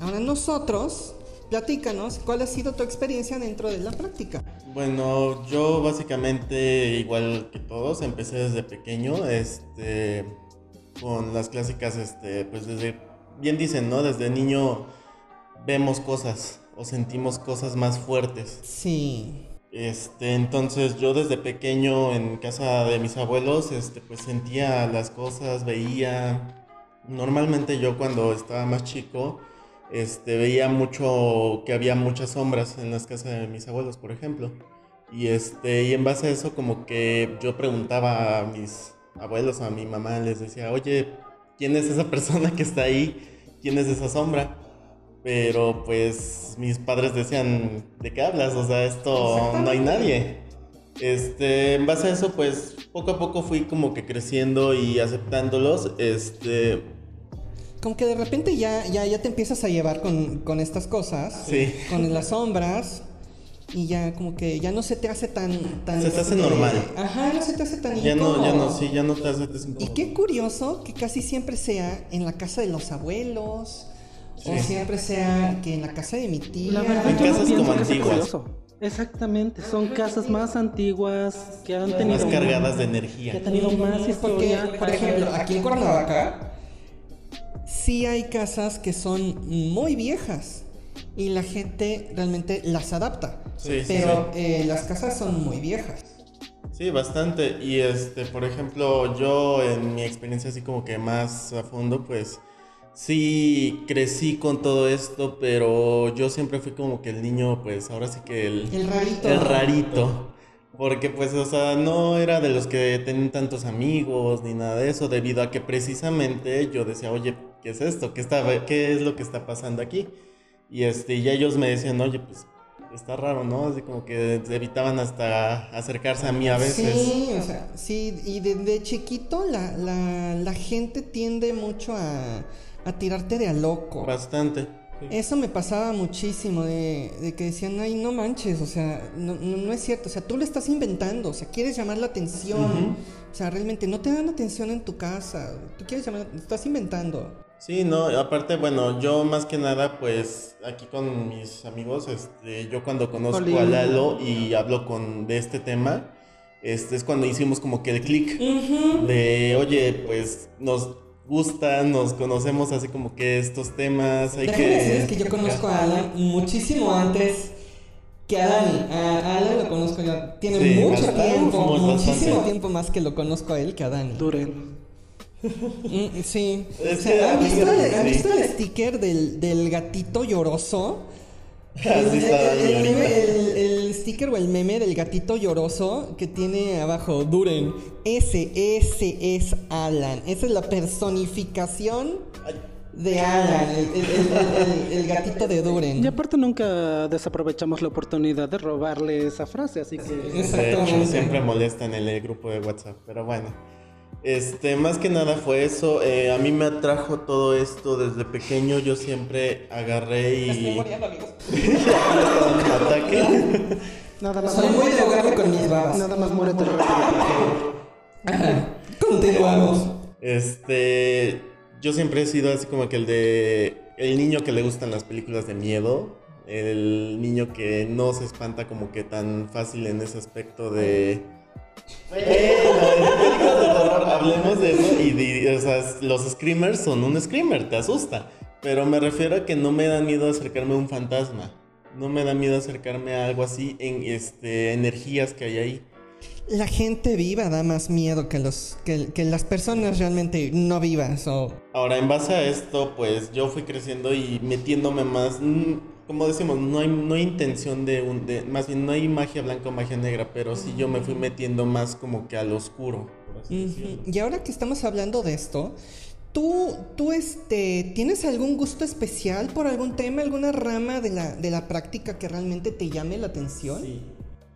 Ahora nosotros, platícanos cuál ha sido tu experiencia dentro de la práctica. Bueno, yo básicamente, igual que todos, empecé desde pequeño, este, con las clásicas, este, pues desde, bien dicen, ¿no? Desde niño vemos cosas o sentimos cosas más fuertes. Sí. Este, entonces yo desde pequeño en casa de mis abuelos, este, pues sentía las cosas, veía. Normalmente yo cuando estaba más chico, este, veía mucho que había muchas sombras en las casas de mis abuelos, por ejemplo. Y este, y en base a eso como que yo preguntaba a mis abuelos, a mi mamá, les decía, oye, ¿quién es esa persona que está ahí? ¿Quién es esa sombra? Pero pues mis padres decían, ¿de qué hablas? O sea, esto no hay nadie. Este, en base a eso, pues poco a poco fui como que creciendo y aceptándolos. Este, Como que de repente ya, ya, ya te empiezas a llevar con, con estas cosas. Sí. Con las sombras. Y ya como que ya no se te hace tan... tan Se te hace normal. Ajá, no se te hace tan ya no, ya incómodo. no, sí, ya no te hace te Y qué curioso que casi siempre sea en la casa de los abuelos. O Sí. siempre sea que en la casa de mi tía. La verdad, En no casas pienso como antiguas. curioso. Exactamente, son casas más antiguas que han tenido más cargadas de que han energía. tenido más Porque, historia. por ejemplo, aquí en Cuernavaca sí hay casas que son muy viejas y la gente realmente las adapta. Sí, Pero sí. eh, las casas son muy viejas. Sí, bastante. Y este, por ejemplo, yo en mi experiencia así como que más a fondo, pues sí crecí con todo esto, pero yo siempre fui como que el niño, pues ahora sí que el, El rarito. el rarito. Porque pues, o sea, no era de los que tenían tantos amigos ni nada de eso, debido a que precisamente yo decía, oye, ¿qué es esto? ¿Qué, está, qué es lo que está pasando aquí? Y este, y ellos me decían, oye, pues está raro, ¿no? Así como que evitaban hasta acercarse a mí a veces. Sí, o sea, sí, y desde chiquito la, la, la gente tiende mucho a, a tirarte de a loco. Bastante. sí. Eso me pasaba muchísimo, de, de que decían, ay, no manches, o sea, no, no, no es cierto, o sea, tú lo estás inventando, o sea, quieres llamar la atención, o sea, realmente no te dan atención en tu casa, tú quieres llamar, estás inventando. Sí, no, aparte, bueno, yo más que nada, pues aquí con mis amigos, este, yo cuando conozco a Lalo y hablo con de este tema, este es cuando hicimos como que el clic de, oye, pues nos gusta, nos conocemos así como que estos temas, hay Déjame decirles que... que yo conozco a Alan muchísimo antes que a Dani. A Alan lo conozco ya, tiene Sí, mucho tiempo, muchísimo bastante. tiempo más que lo conozco a él que a Dani. Duren. Mm, Sí. Es O sea, ¿han, visto, el- han sí. visto el sticker del, del gatito lloroso? Así está Dani el, meme- el- el sticker o el meme del gatito lloroso que tiene abajo Duren. Ese, ese es Alan. Esa es la personificación de Alan, el, el- el- el- el gatito de Duren. Y aparte nunca desaprovechamos la oportunidad de robarle esa frase, así que... De hecho, Exactamente. siempre molestan en el grupo de WhatsApp, pero bueno. Este, más que nada fue eso. eh, a mí me atrajo todo esto desde pequeño. Yo siempre agarré y. un ataque. Nada más, Soy muy ahogarme con mis babas. nada más muérete rápido. Continuamos. Este, yo siempre he sido así como que el de el niño que le gustan las películas de miedo, el niño que no se espanta como que tan fácil en ese aspecto de películas de terror hablemos de eso y de- o sea, los screamers son un screamer, te asusta, pero me refiero a que no me da miedo acercarme a un fantasma. No me da miedo acercarme a algo así en este energías que hay ahí. La gente viva da más miedo que, los, que, que las personas realmente no vivas. O... Ahora, en base a esto, pues yo fui creciendo y metiéndome más. mm, Como decimos, no hay, no hay intención de, un, de. Más bien, no hay magia blanca o magia negra, pero sí yo me fui metiendo más como que al oscuro, por así. Y ahora que estamos hablando de esto, ¿tú, tú este, tienes algún gusto especial por algún tema, alguna rama de la, de la práctica que realmente te llame la atención? Sí,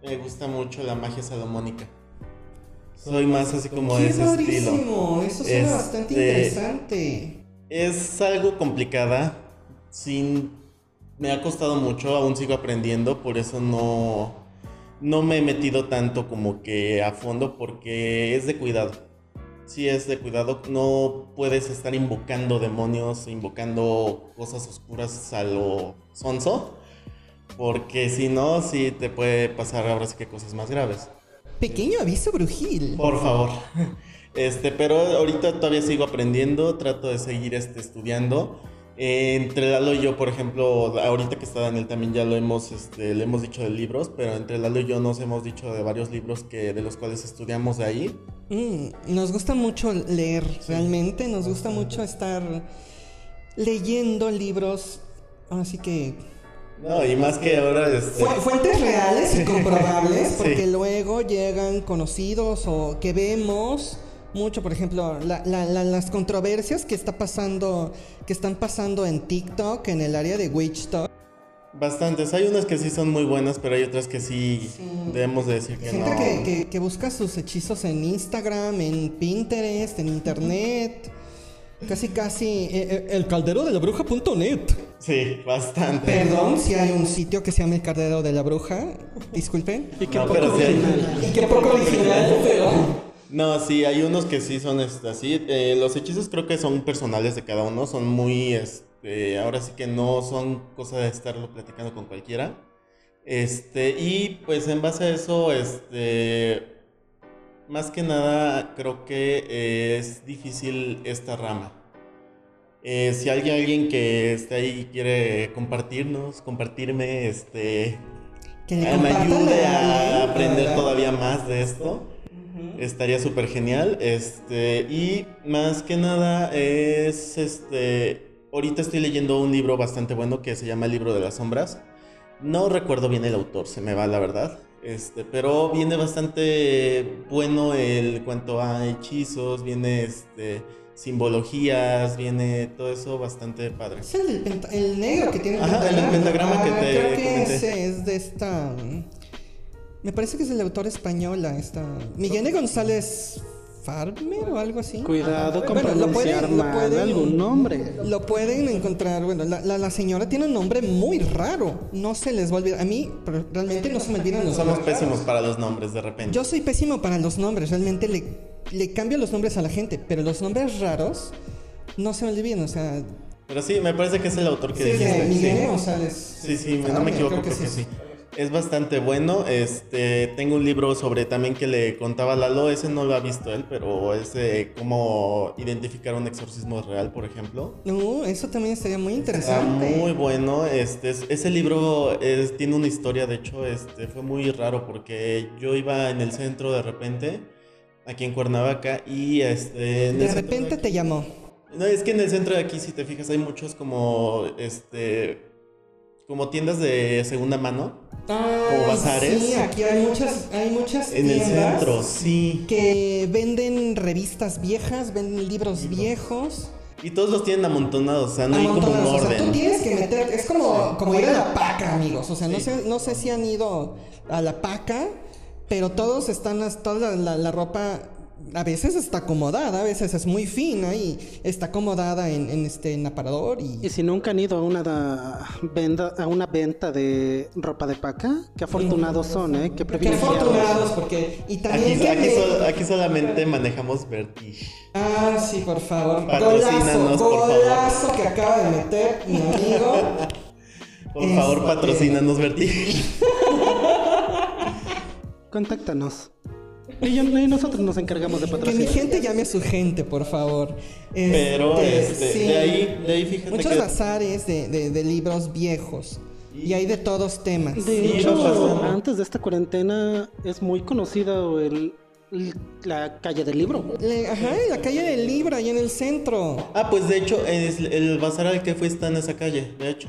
me gusta mucho la magia salomónica. Soy más así como ¡Qué de ese estilo. rarísimo! Eso suena Este- bastante interesante. Es algo complicada. Sin. Me ha costado mucho, aún sigo aprendiendo, por eso no. No me he metido tanto como que a fondo, porque es de cuidado. Sí, es de cuidado. No puedes estar invocando demonios, invocando cosas oscuras a lo sonso. Porque si no, sí te puede pasar ahora sí que cosas más graves. Pequeño aviso brujil. Por favor. Este, pero ahorita todavía sigo aprendiendo, trato de seguir este, estudiando. Eh, entre Lalo y yo, por ejemplo, ahorita que está Daniel también ya lo hemos, este, le hemos dicho de libros, pero entre Lalo y yo nos hemos dicho de varios libros que, de los cuales estudiamos de ahí. Mm, nos gusta mucho leer, realmente. Nos gusta mucho estar leyendo libros. Así que. No, y más que ahora, este, fu- fuentes reales y comprobables, Sí. porque luego llegan conocidos o que vemos mucho, por ejemplo, la- la- la- las controversias que está pasando, que están pasando en TikTok, en el área de Witch Talk. bastantes. Hay unas que sí son muy buenas, pero hay otras que sí, Sí. debemos de decir que Gente no. que, que- que busca sus hechizos en Instagram, en Pinterest, en Internet. Casi, casi. eh, eh, el caldero de la bruja.net. Sí, bastante. Perdón si hay un sitio que se llama el caldero de la bruja. Disculpen. Y que No, poco pero sí hay- original. Y qué poco original, pero. No, sí, hay unos que sí son este, así. Eh, los hechizos creo que son personales de cada uno, son muy, este, ahora sí que no son cosa de estarlo platicando con cualquiera. Este, y pues en base a eso, este, más que nada creo que eh, es difícil esta rama. Eh, si alguien, alguien que esté ahí y quiere compartirnos, compartirme, este, Que me ayude a aprender todavía más de esto. Estaría súper genial. Este, y más que nada es este. Ahorita estoy leyendo un libro bastante bueno que se llama El libro de las sombras. No recuerdo bien el autor, se me va la verdad. Este, pero viene bastante bueno el cuanto a hechizos, viene este. simbologías, viene todo eso bastante padre. Es el, el negro que tiene Ajá, el pentagrama que Ah, te creo que comenté. ese es de esta... Me parece que es el autor española, esta... Miguel González Farmer o algo así. Cuidado con Bueno, lo pronunciar pueden- lo mal pueden- algún nombre. Lo pueden encontrar, bueno, la, la- la señora tiene un nombre muy raro, no se les va a olvidar. A mí pero realmente no se me olvidan los Somos nombres. pésimos para los nombres de repente. Yo soy pésimo para los nombres, realmente le, le cambio los nombres a la gente, pero los nombres raros no se me olvidan, o sea... Pero sí, me parece que es el autor que Sí, dijiste. Miguel sí. González. Sí, no Farmer, me equivoco creo que porque sí. Es bastante bueno. Este, tengo un libro sobre también que le contaba Lalo. Ese no lo ha visto él, pero es cómo identificar un exorcismo real, por ejemplo. No, eso también estaría muy Está interesante. muy bueno. Este, es- ese libro es- tiene una historia, de hecho, este, fue muy raro porque yo iba en el centro de repente, aquí en Cuernavaca, y este. De repente te llamó. No, es que en el centro de aquí, si te fijas, hay muchos como, este, como tiendas de segunda mano. Ah, bazares. Sí, aquí hay muchas, hay muchas En el tiendas centro, sí. que venden revistas viejas, venden libros viejos. Y todos los tienen amontonados, o sea, no hay como un amontonados. O sea, tú orden. tienes que meter, es como, como ir a la paca, amigos. O sea, no sé, no sé si han ido a la paca, pero todos están, las- toda la, la- la ropa a veces está acomodada, a veces es muy fina y está acomodada en, en este en aparador y Y si nunca han ido a una da- venda, a una venta de ropa de paca, qué afortunados son, ¿eh? Qué Qué privilegiados. afortunados, porque. Y también. Aquí, que aquí, me- sol- aquí solamente manejamos Vertige. Ah, sí, por favor. Patrocínanos, Golazo, por favor. golazo que acaba de meter mi amigo. Por favor, Este- patrocínanos Vertige. Contáctanos. Y, yo- y nosotros nos encargamos de Que mi patrocinar. gente llame a su gente, por favor. Pero, este, sí. de ahí, de ahí fíjate Muchos que... bazares de, de- de libros viejos. Y hay de todos temas. De Sí, hecho, antes de esta cuarentena es muy conocida el, el- la calle del libro. Le- ajá, la calle del libro, ahí en el centro. Ah, pues de hecho, es el bazar al que fui está en esa calle, de hecho.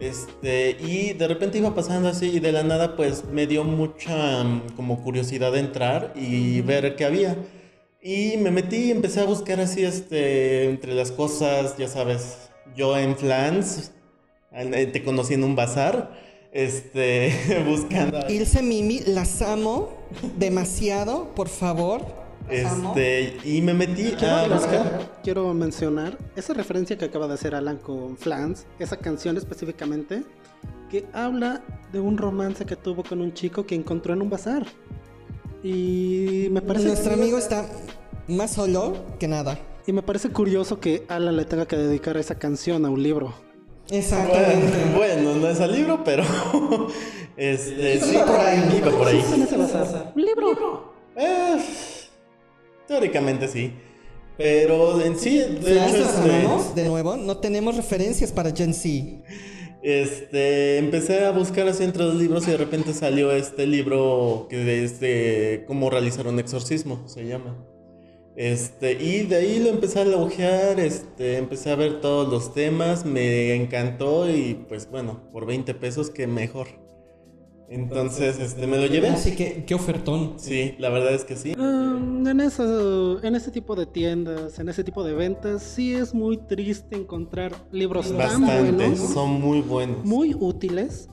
Este, y de repente iba pasando así y de la nada pues me dio mucha mm, como curiosidad de entrar y ver qué había. Y me metí y empecé a buscar así este entre las cosas, ya sabes, yo en Flans, eh, te conocí en un bazar, este, buscando Ilse Mimi, las amo demasiado, por favor. Este y me metí Quiero, a buscar quiero mencionar esa referencia que acaba de hacer Alan con Flans, esa canción específicamente, que habla de un romance que tuvo con un chico que encontró en un bazar. Y me parece Nuestro amigo está más solo que nada. y me parece curioso que Alan le tenga que dedicar esa canción a un libro. Exactamente. Bueno, no es al libro, pero. este, sí, por ahí. Iba por ahí. Ese bazar. Un libro. Eh, teóricamente sí. Pero en sí, de hecho, este, de nuevo, no tenemos referencias para Gen Z. este, empecé a buscar así entre los libros y de repente salió este libro que es de cómo realizar un exorcismo, se llama. Este, y de ahí lo empecé a ojear, este, empecé a ver todos los temas, me encantó y pues bueno, por 20 pesos que mejor. Entonces, este, me lo llevé. Así que, qué ofertón. Sí, la verdad es que sí. Um, en, eso, en ese tipo de tiendas, en ese tipo de ventas, sí es muy triste encontrar libros tan Bastantes, buenos, son muy buenos. muy útiles,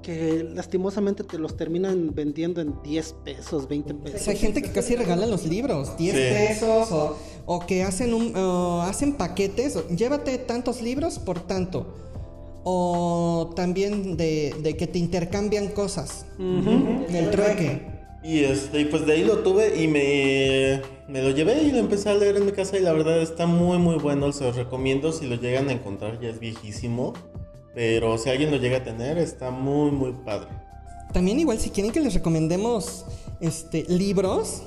que lastimosamente te los terminan vendiendo en 10 pesos, 20 O pesos. sea, hay gente que casi regala los libros, 10 Sí. pesos, o, o que hacen, un, hacen paquetes, llévate tantos libros por tanto. O también de, de que te intercambian cosas. Del trueque. Y este, y pues de ahí lo tuve y me, me lo llevé y lo empecé a leer en mi casa y la verdad está muy muy bueno, se los recomiendo si lo llegan a encontrar, ya es viejísimo, pero si alguien lo llega a tener está muy muy padre. También igual si quieren que les recomendemos este libros,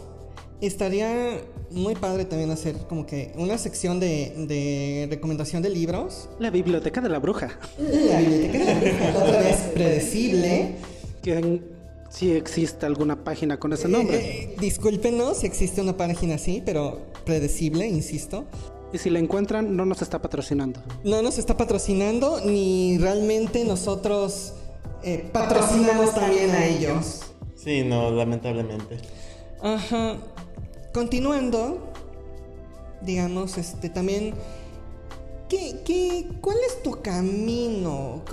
estaría muy padre también hacer como que una sección de, de recomendación de libros. La biblioteca de la bruja, La biblioteca de la bruja, otra vez predecible. que si existe alguna página con ese nombre. Eh, eh, discúlpenos si existe una página así, pero predecible, insisto. Y si la encuentran, no nos está patrocinando. No nos está patrocinando, ni realmente nosotros eh, patrocinamos también a ellos. Sí, no, lamentablemente. Ajá. Continuando, digamos, este, también, ¿qué, qué, cuál es tu camino?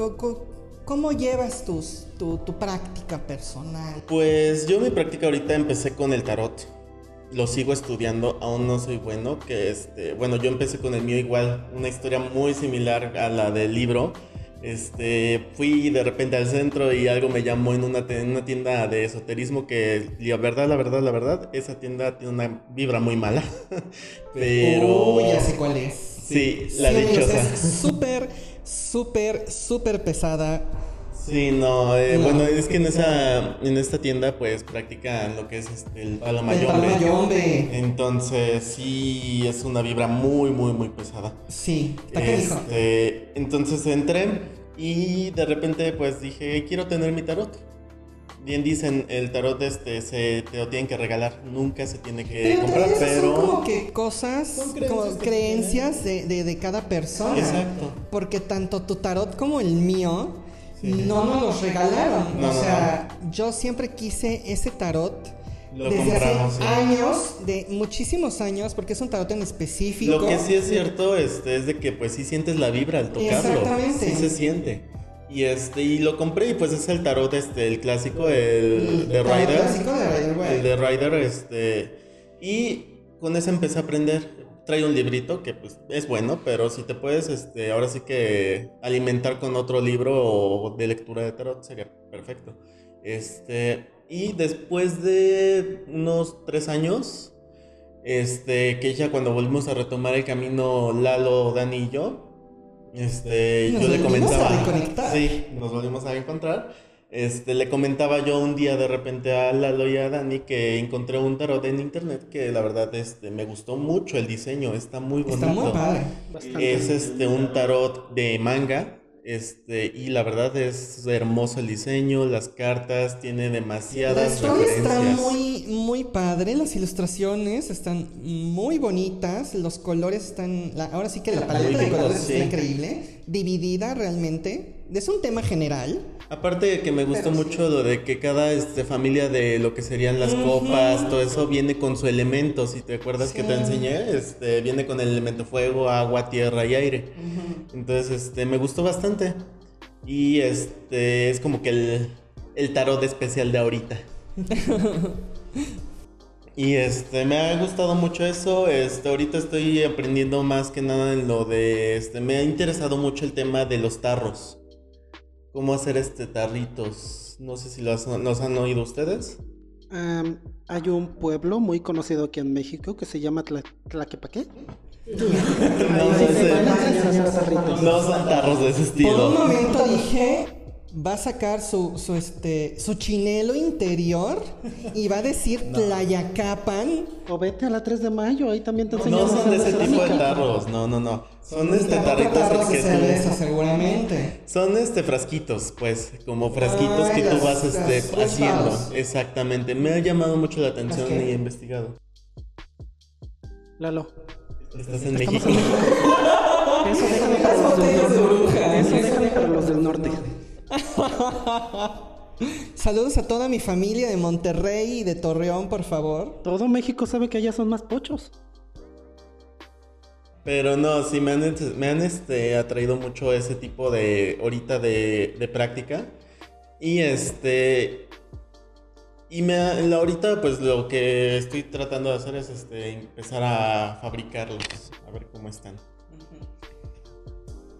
¿Cómo llevas tu, tu práctica personal? Pues yo mi práctica ahorita empecé con el tarot. Lo sigo estudiando, aún no soy bueno, que este, bueno, yo empecé con el mío igual, una historia muy similar a la del libro. Este, fui de repente al centro y algo me llamó en una, en una tienda de esoterismo que, la verdad, la verdad, la verdad, esa tienda tiene una vibra muy mala. Pero... Uy, ya sé cuál es. Sí, la Sí, dichosa. Es súper, súper, súper pesada. Sí, no, eh, No. bueno, es que en esa, en esta tienda pues practican lo que es este, el palo El mayombe. Palomayombe. Entonces sí es una vibra muy, muy, muy pesada. Sí. Este, entonces entré y de repente pues dije, quiero tener mi tarot. Bien dicen, el tarot este se te lo tienen que regalar, nunca se tiene que Pero comprar, esas son como pero... que cosas, Son creencias como creencias de, de, de cada persona. Exacto. Porque tanto tu tarot como el mío Sí. no nos los regalaron. No, o no, sea, yo siempre quise ese tarot Lo desde compramos, hace sí. años, de muchísimos años, porque es un tarot en específico. Lo que sí es cierto este, es de que pues sí sientes la vibra al tocarlo. Exactamente. Sí se siente. Y este, y lo compré y pues es el tarot este, el clásico, el de tarot Rider. clásico de Rider. El de Rider, este. Y con eso empecé a aprender. Trae un librito que pues es bueno, pero si te puedes, este, ahora sí que alimentar con otro libro de lectura de tarot sería perfecto. Este, y después de unos tres años, este, que ya cuando volvimos a retomar el camino Lalo, Dani y yo, este, Nos yo le a comentaba. Sí, nos volvimos a encontrar. Este, le comentaba yo un día de repente a Lalo y a Dani que encontré un tarot en internet que la verdad este, me gustó mucho el diseño, está muy bonito. Está muy padre. Bastante. Es este un tarot de manga, este, y la verdad es hermoso el diseño, las cartas, tiene La demasiadas historia está muy, muy padre, las ilustraciones están muy bonitas, los colores están, la- ahora sí que la paleta de colores sí. está increíble, dividida realmente, es un tema general. Aparte que me gustó Pero sí. mucho lo de que cada este, familia de lo que serían las copas, todo eso viene con su elemento. Si te acuerdas que te enseñé, este, viene con el elemento fuego, agua, tierra y aire. Entonces, este, me gustó bastante. Y este es como que el, el tarot especial de ahorita. y este me ha gustado mucho eso. Este, ahorita estoy aprendiendo más que nada en lo de este. Me ha interesado mucho el tema de los tarros. Cómo hacer este tarritos. No sé si los, los han oído ustedes. Am, hay un pueblo muy conocido aquí en México que se llama Tla- Tlaquepaque. No, sé no son tarros de ese Por estilo. un momento dije, va a sacar su, su, este, su chinelo interior y va a decir Tlayacapan. O vete a la 3 de mayo, ahí también te enseñan No son de ese tipo de tarros, no, no, no. Son este tarritos tarros de que tú- cerveza, seguramente. Son este frasquitos, pues, como frasquitos Ay, que tú vas este, haciendo. palos. Exactamente. Me ha llamado mucho la atención y he investigado. Lalo. Estás en Estamos México. en México. Eso déjame para los del de norte. bruja. Eso déjame para los del norte. Saludos a toda mi familia de Monterrey y de Torreón, por favor. Todo México sabe que allá son más pochos. Pero no, sí, me han, me han este, atraído mucho ese tipo de, ahorita de, de práctica. Y este, y me, ahorita pues lo que estoy tratando de hacer es este, empezar a fabricarlos, a ver cómo están.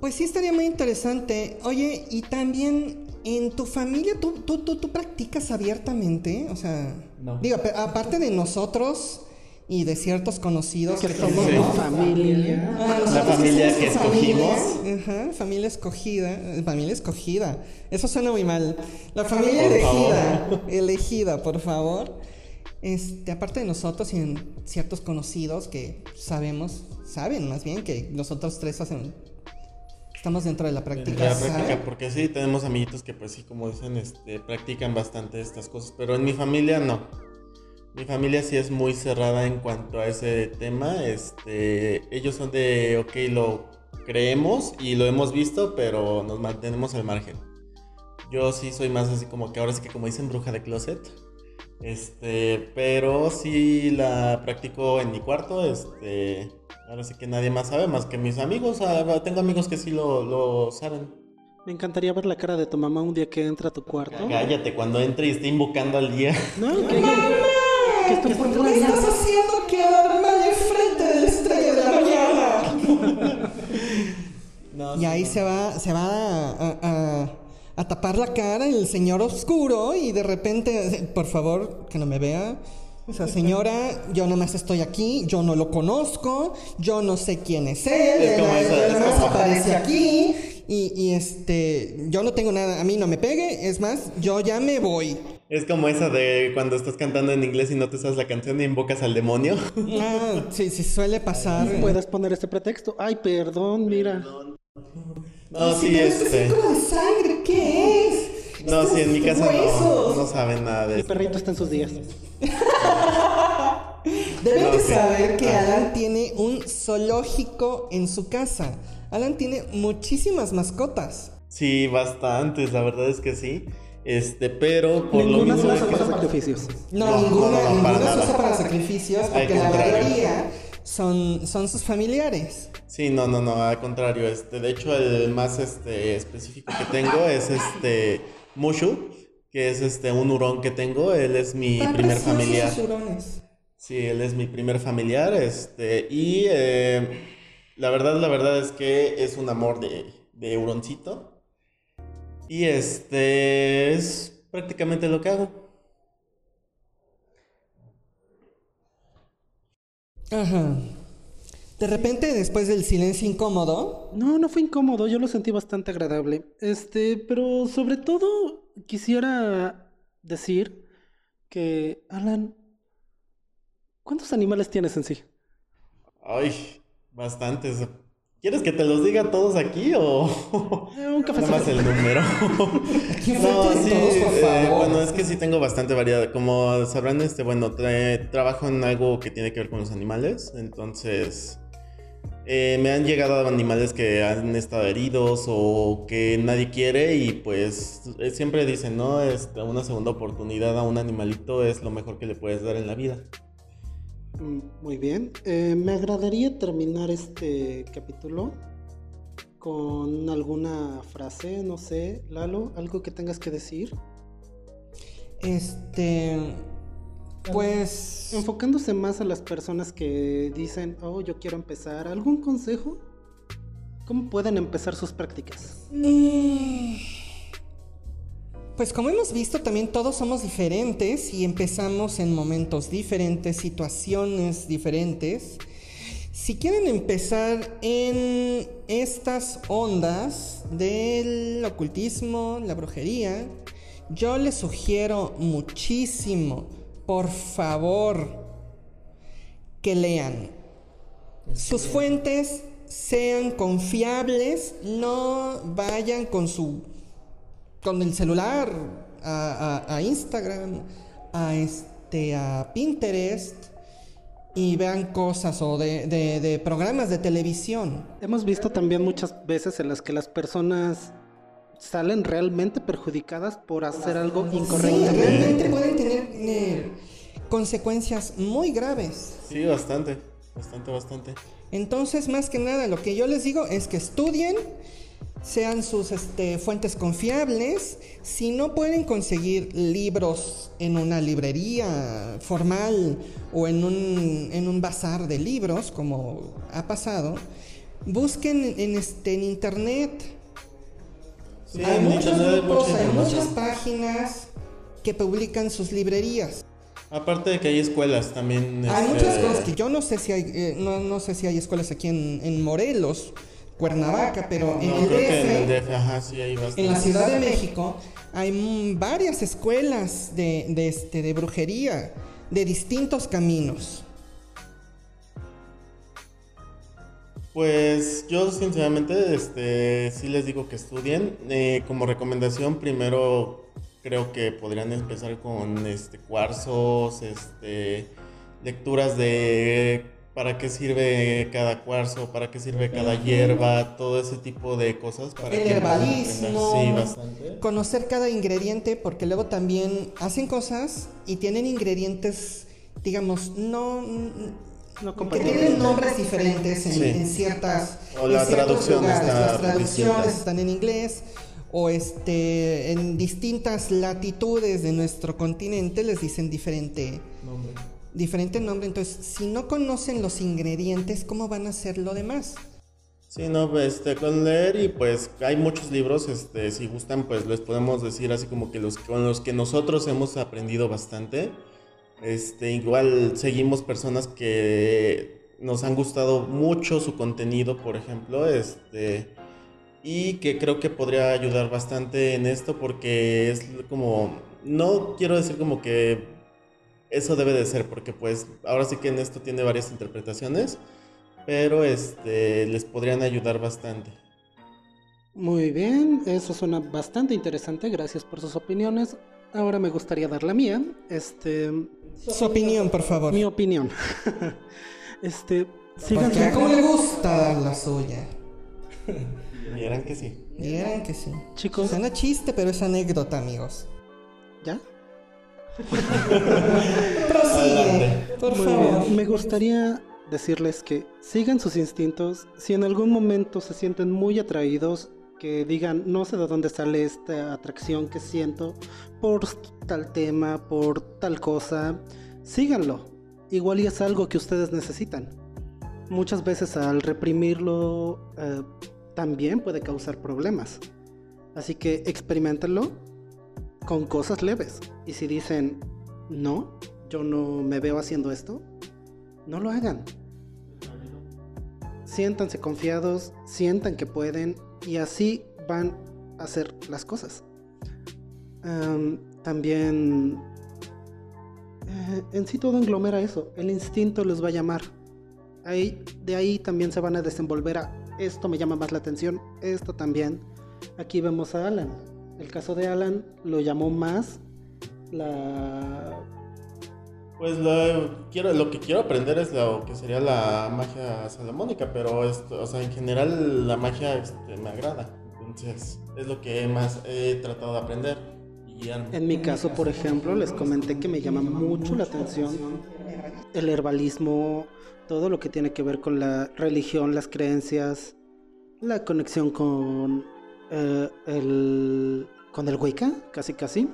Pues sí, estaría muy interesante. Oye, y también en tu familia, ¿tú, tú, tú, tú practicas abiertamente? O sea, No. digo, aparte de nosotros y de ciertos conocidos Que somos Sí. familia. Ah, La familia que tu familia. escogimos. Ajá, familia escogida. eh, Familia escogida. Eso suena muy mal. La familia Por elegida. Elegida, por favor. Este, aparte de nosotros y en ciertos conocidos que sabemos, saben más bien que nosotros tres hacen, estamos dentro de la práctica. La ¿saben? práctica, porque sí, tenemos amiguitos que pues sí, como dicen, este, practican bastante estas cosas, pero en mi familia no. Mi familia sí es muy cerrada en cuanto a ese tema. Este, ellos son de, ok, lo creemos y lo hemos visto, pero nos mantenemos al margen. Yo sí soy más así como que ahora sí que como dicen bruja de closet. Este, pero sí la practico en mi cuarto, este, ahora sí que nadie más sabe más que mis amigos. Ah, tengo amigos que sí lo, lo saben. Me encantaría ver la cara de tu mamá un día que entra a tu cuarto. Cállate, cuando entre y esté invocando al día. No, que, ¿Por qué estás haciendo quedarme de frente de la estrella de la mañana? No, Y sí, ahí no. se va, se va a, a- a tapar la cara el señor oscuro y de repente, por favor, que no me vea. O sea, señora, yo nomás estoy aquí, yo no lo conozco, yo no sé quién es él, Es como él, esa- él es nomás aparece aquí y, y, este, yo no tengo nada, a mí no me pegue, es más, yo ya me voy. Es como esa de cuando estás cantando en inglés y no te sabes la canción y invocas al demonio. Ah, sí, sí, suele pasar. Puedes poner este pretexto. Ay, perdón, mira. No, sí, es este. círculo de sangre, ¿qué es? No, sí, en es mi casa no, no saben nada de Mi eso. perrito está en sus días. Deben No, de sí. saber que Alan tiene un zoológico en su casa. Alan tiene muchísimas mascotas. Sí, bastantes, la verdad es que sí. Este, pero por Ninguna lo se mismo de usa que- para sacrificios. No, No, ninguna, no, no, ninguna para se usa para sacrificios porque la mayoría son, son sus familiares. Sí, no, no, no, al contrario, este, de hecho el más este específico que tengo es este Mushu, que es este un hurón que tengo, él es mi Tan primer familiar. hurones. Sí, él es mi primer familiar, este, y eh, la verdad, la verdad es que es un amor de, de huroncito. Y este es prácticamente lo que hago. Ajá. De repente, después del silencio incómodo, No, no fue incómodo, yo lo sentí bastante agradable. Este, pero sobre todo quisiera decir que, Alan, ¿cuántos animales tienes en sí? Ay, bastantes. ¿Quieres que te los diga todos aquí o Eh, un café nada más el número? No, sí, todos, por eh, bueno, es que sí tengo bastante variedad. Como sabrán, este, bueno, tra- trabajo en algo que tiene que ver con los animales. Entonces, eh, me han llegado animales que han estado heridos o que nadie quiere y pues eh, siempre dicen, ¿no? Este, una segunda oportunidad a un animalito es lo mejor que le puedes dar en la vida. Mm, Muy bien. Eh, me agradaría terminar este capítulo con alguna frase, no sé, Lalo, algo que tengas que decir. Este. Pues. Enfocándose más a las personas que dicen, oh, yo quiero empezar, ¿algún consejo? ¿Cómo pueden empezar sus prácticas? Mm, Pues como hemos visto, también todos somos diferentes y empezamos en momentos diferentes, situaciones diferentes. Si quieren empezar en estas ondas del ocultismo, la brujería, yo les sugiero muchísimo, por favor, que lean. Sus fuentes sean confiables, no vayan con su con el celular a, a- a Instagram, a este a Pinterest y vean cosas o de, de- de programas de televisión. Hemos visto también muchas veces en las que las personas salen realmente perjudicadas por hacer algo Sí, incorrectamente. realmente pueden tener eh, consecuencias muy graves. Sí, bastante, bastante, bastante. Entonces, más que nada, lo que yo les digo es que estudien, sean sus este, fuentes confiables. Si no pueden conseguir libros en una librería formal o en un, en un bazar de libros, como ha pasado, busquen en, este, en internet. Sí, hay muchos grupos, hay muchas páginas que publican sus librerías. Aparte de que hay escuelas también. Hay este, muchas cosas que yo no sé si hay, eh, no, no sé si hay escuelas aquí en, en Morelos, Cuernavaca, pero en No, el creo que en el DF, ajá, sí en la Ciudad de México, hay varias escuelas de, de, este, de brujería, de distintos caminos. Pues yo sinceramente este, sí les digo que estudien. Eh, como recomendación, primero creo que podrían empezar con este, cuarzos, este, lecturas de para qué sirve cada cuarzo, para qué sirve cada hierba, todo ese tipo de cosas. Para El que herbalismo. Sí, bastante. Conocer cada ingrediente, porque luego también hacen cosas y tienen ingredientes, digamos, no, No que tienen nombres diferentes en, Sí. en ciertas O la en traducción lugares. está Las traducciones distinta. están en inglés o este en distintas latitudes de nuestro continente les dicen diferente diferente nombre. Entonces, si no conocen los ingredientes, ¿cómo van a hacer lo demás? Sí, no, este, con leer y pues hay muchos libros, este, si gustan, pues les podemos decir así como que los con los que nosotros hemos aprendido bastante. Este, igual seguimos personas que nos han gustado mucho su contenido, por ejemplo, este, y que creo que podría ayudar bastante en esto porque es como, no quiero decir como que eso debe de ser, porque pues ahora sí que en esto tiene varias interpretaciones pero este les podrían ayudar bastante. Muy bien, eso suena bastante interesante. Gracias por sus opiniones. Ahora me gustaría dar la mía. Este, Su opinión, por favor. mi opinión. este, sigan Porque cómo le gusta dar la suya. Vieran que sí. Dirán que sí. Chicos, Suena chiste, pero es anécdota, amigos. ¿ya? Prosigue, por Muy favor. bien. Me gustaría decirles que sigan sus instintos. Si en algún momento se sienten muy atraídos, que digan, no sé de dónde sale esta atracción que siento por tal tema, por tal cosa, síganlo. Igual y es algo que ustedes necesitan. Muchas veces al reprimirlo eh, también puede causar problemas. Así que experimentenlo con cosas leves. Y si dicen, no, yo no me veo haciendo esto, no lo hagan. Siéntanse confiados, sientan que pueden y así van a hacer las cosas. Am, también eh, en sí todo englomera eso, el instinto les va a llamar. Ahí, de ahí también se van a desenvolver a esto me llama más la atención, esto también. Aquí vemos a Alan. El caso de Alan lo llamó más la Pues lo, quiero, lo que quiero aprender es lo que sería la magia salomónica, pero esto, o sea, en general la magia este, me agrada. Entonces, es lo que más he tratado de aprender y. En mi caso, por ejemplo, les comenté que me llama mucho la atención el herbalismo, todo lo que tiene que ver con la religión, las creencias, la conexión con eh, el con el Wicca, casi casi.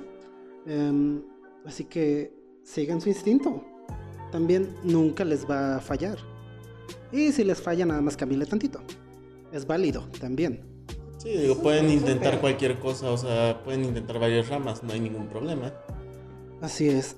Em, así que sigan su instinto. También nunca les va a fallar. Y si les falla, nada más cambiarle tantito. Es válido también. Sí, digo, pueden intentar cualquier cosa, o sea, pueden intentar varias ramas, no hay ningún problema. Así es.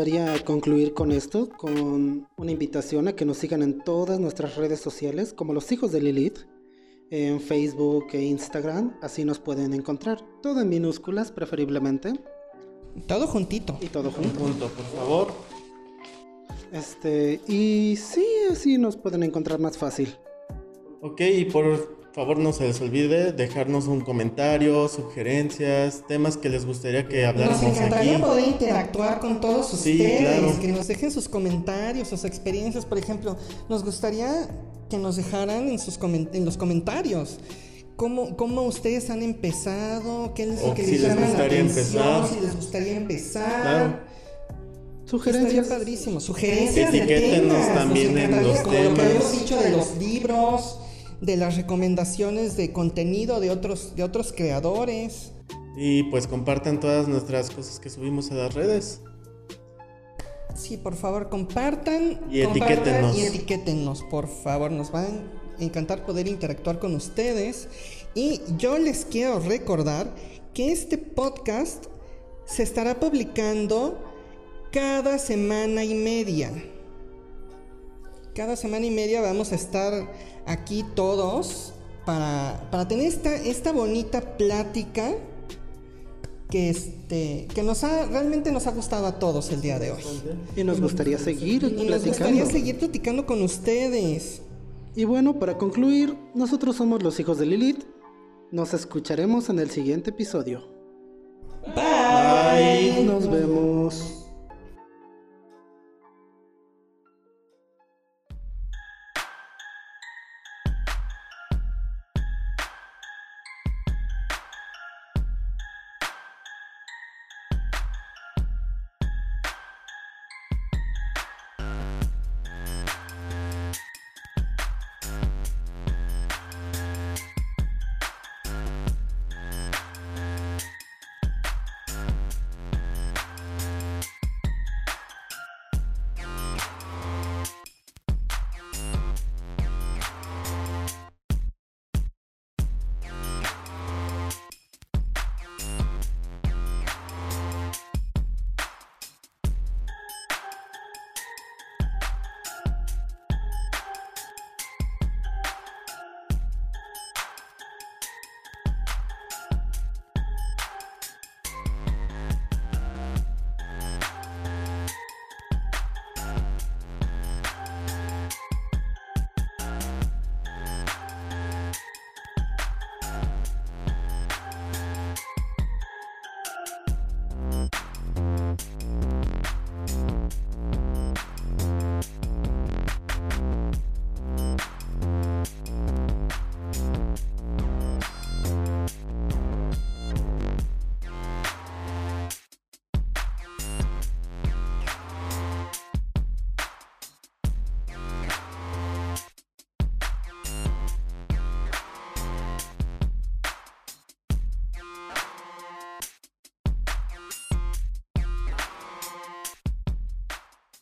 Gustaría concluir con esto, con una invitación a que nos sigan en todas nuestras redes sociales, como los hijos de Lilith, en Facebook e Instagram, así nos pueden encontrar, todo en minúsculas preferiblemente, Todo juntito. y todo Un junto. punto, por favor. Este, y sí, así nos pueden encontrar más fácil. Ok, y por favor no se les olvide dejarnos un comentario, sugerencias, temas que les gustaría que Nos habláramos encantaría aquí. poder interactuar con todos Sí, ustedes, claro. que nos dejen sus comentarios, sus experiencias. Por ejemplo, nos gustaría que nos dejaran en, sus comen- en los comentarios cómo, cómo ustedes han empezado, qué les, O qué si les llama la atención, empezar. si les gustaría empezar. Claro. Sugerencias. Estaría padrísimo. Sugerencias de Etiquétenos temas. también nos en los como lo que temas. habíamos dicho de los libros, de las recomendaciones de contenido de otros, de otros creadores. Y pues compartan todas nuestras cosas que subimos a las redes. Sí, por favor, compartan. Y compartan etiquétenos. Y etiquétenos, por favor. Nos va a encantar poder interactuar con ustedes. Y yo les quiero recordar que este podcast se estará publicando cada semana y media. Cada semana y media vamos a estar aquí todos para, para tener esta, esta bonita plática que este que nos ha realmente nos ha gustado a todos el día de hoy. Y nos gustaría seguir Y nos platicando. gustaría seguir platicando con ustedes. Y bueno, para concluir, nosotros somos los hijos de Lilith. Nos escucharemos en el siguiente episodio. Bye. Nos vemos.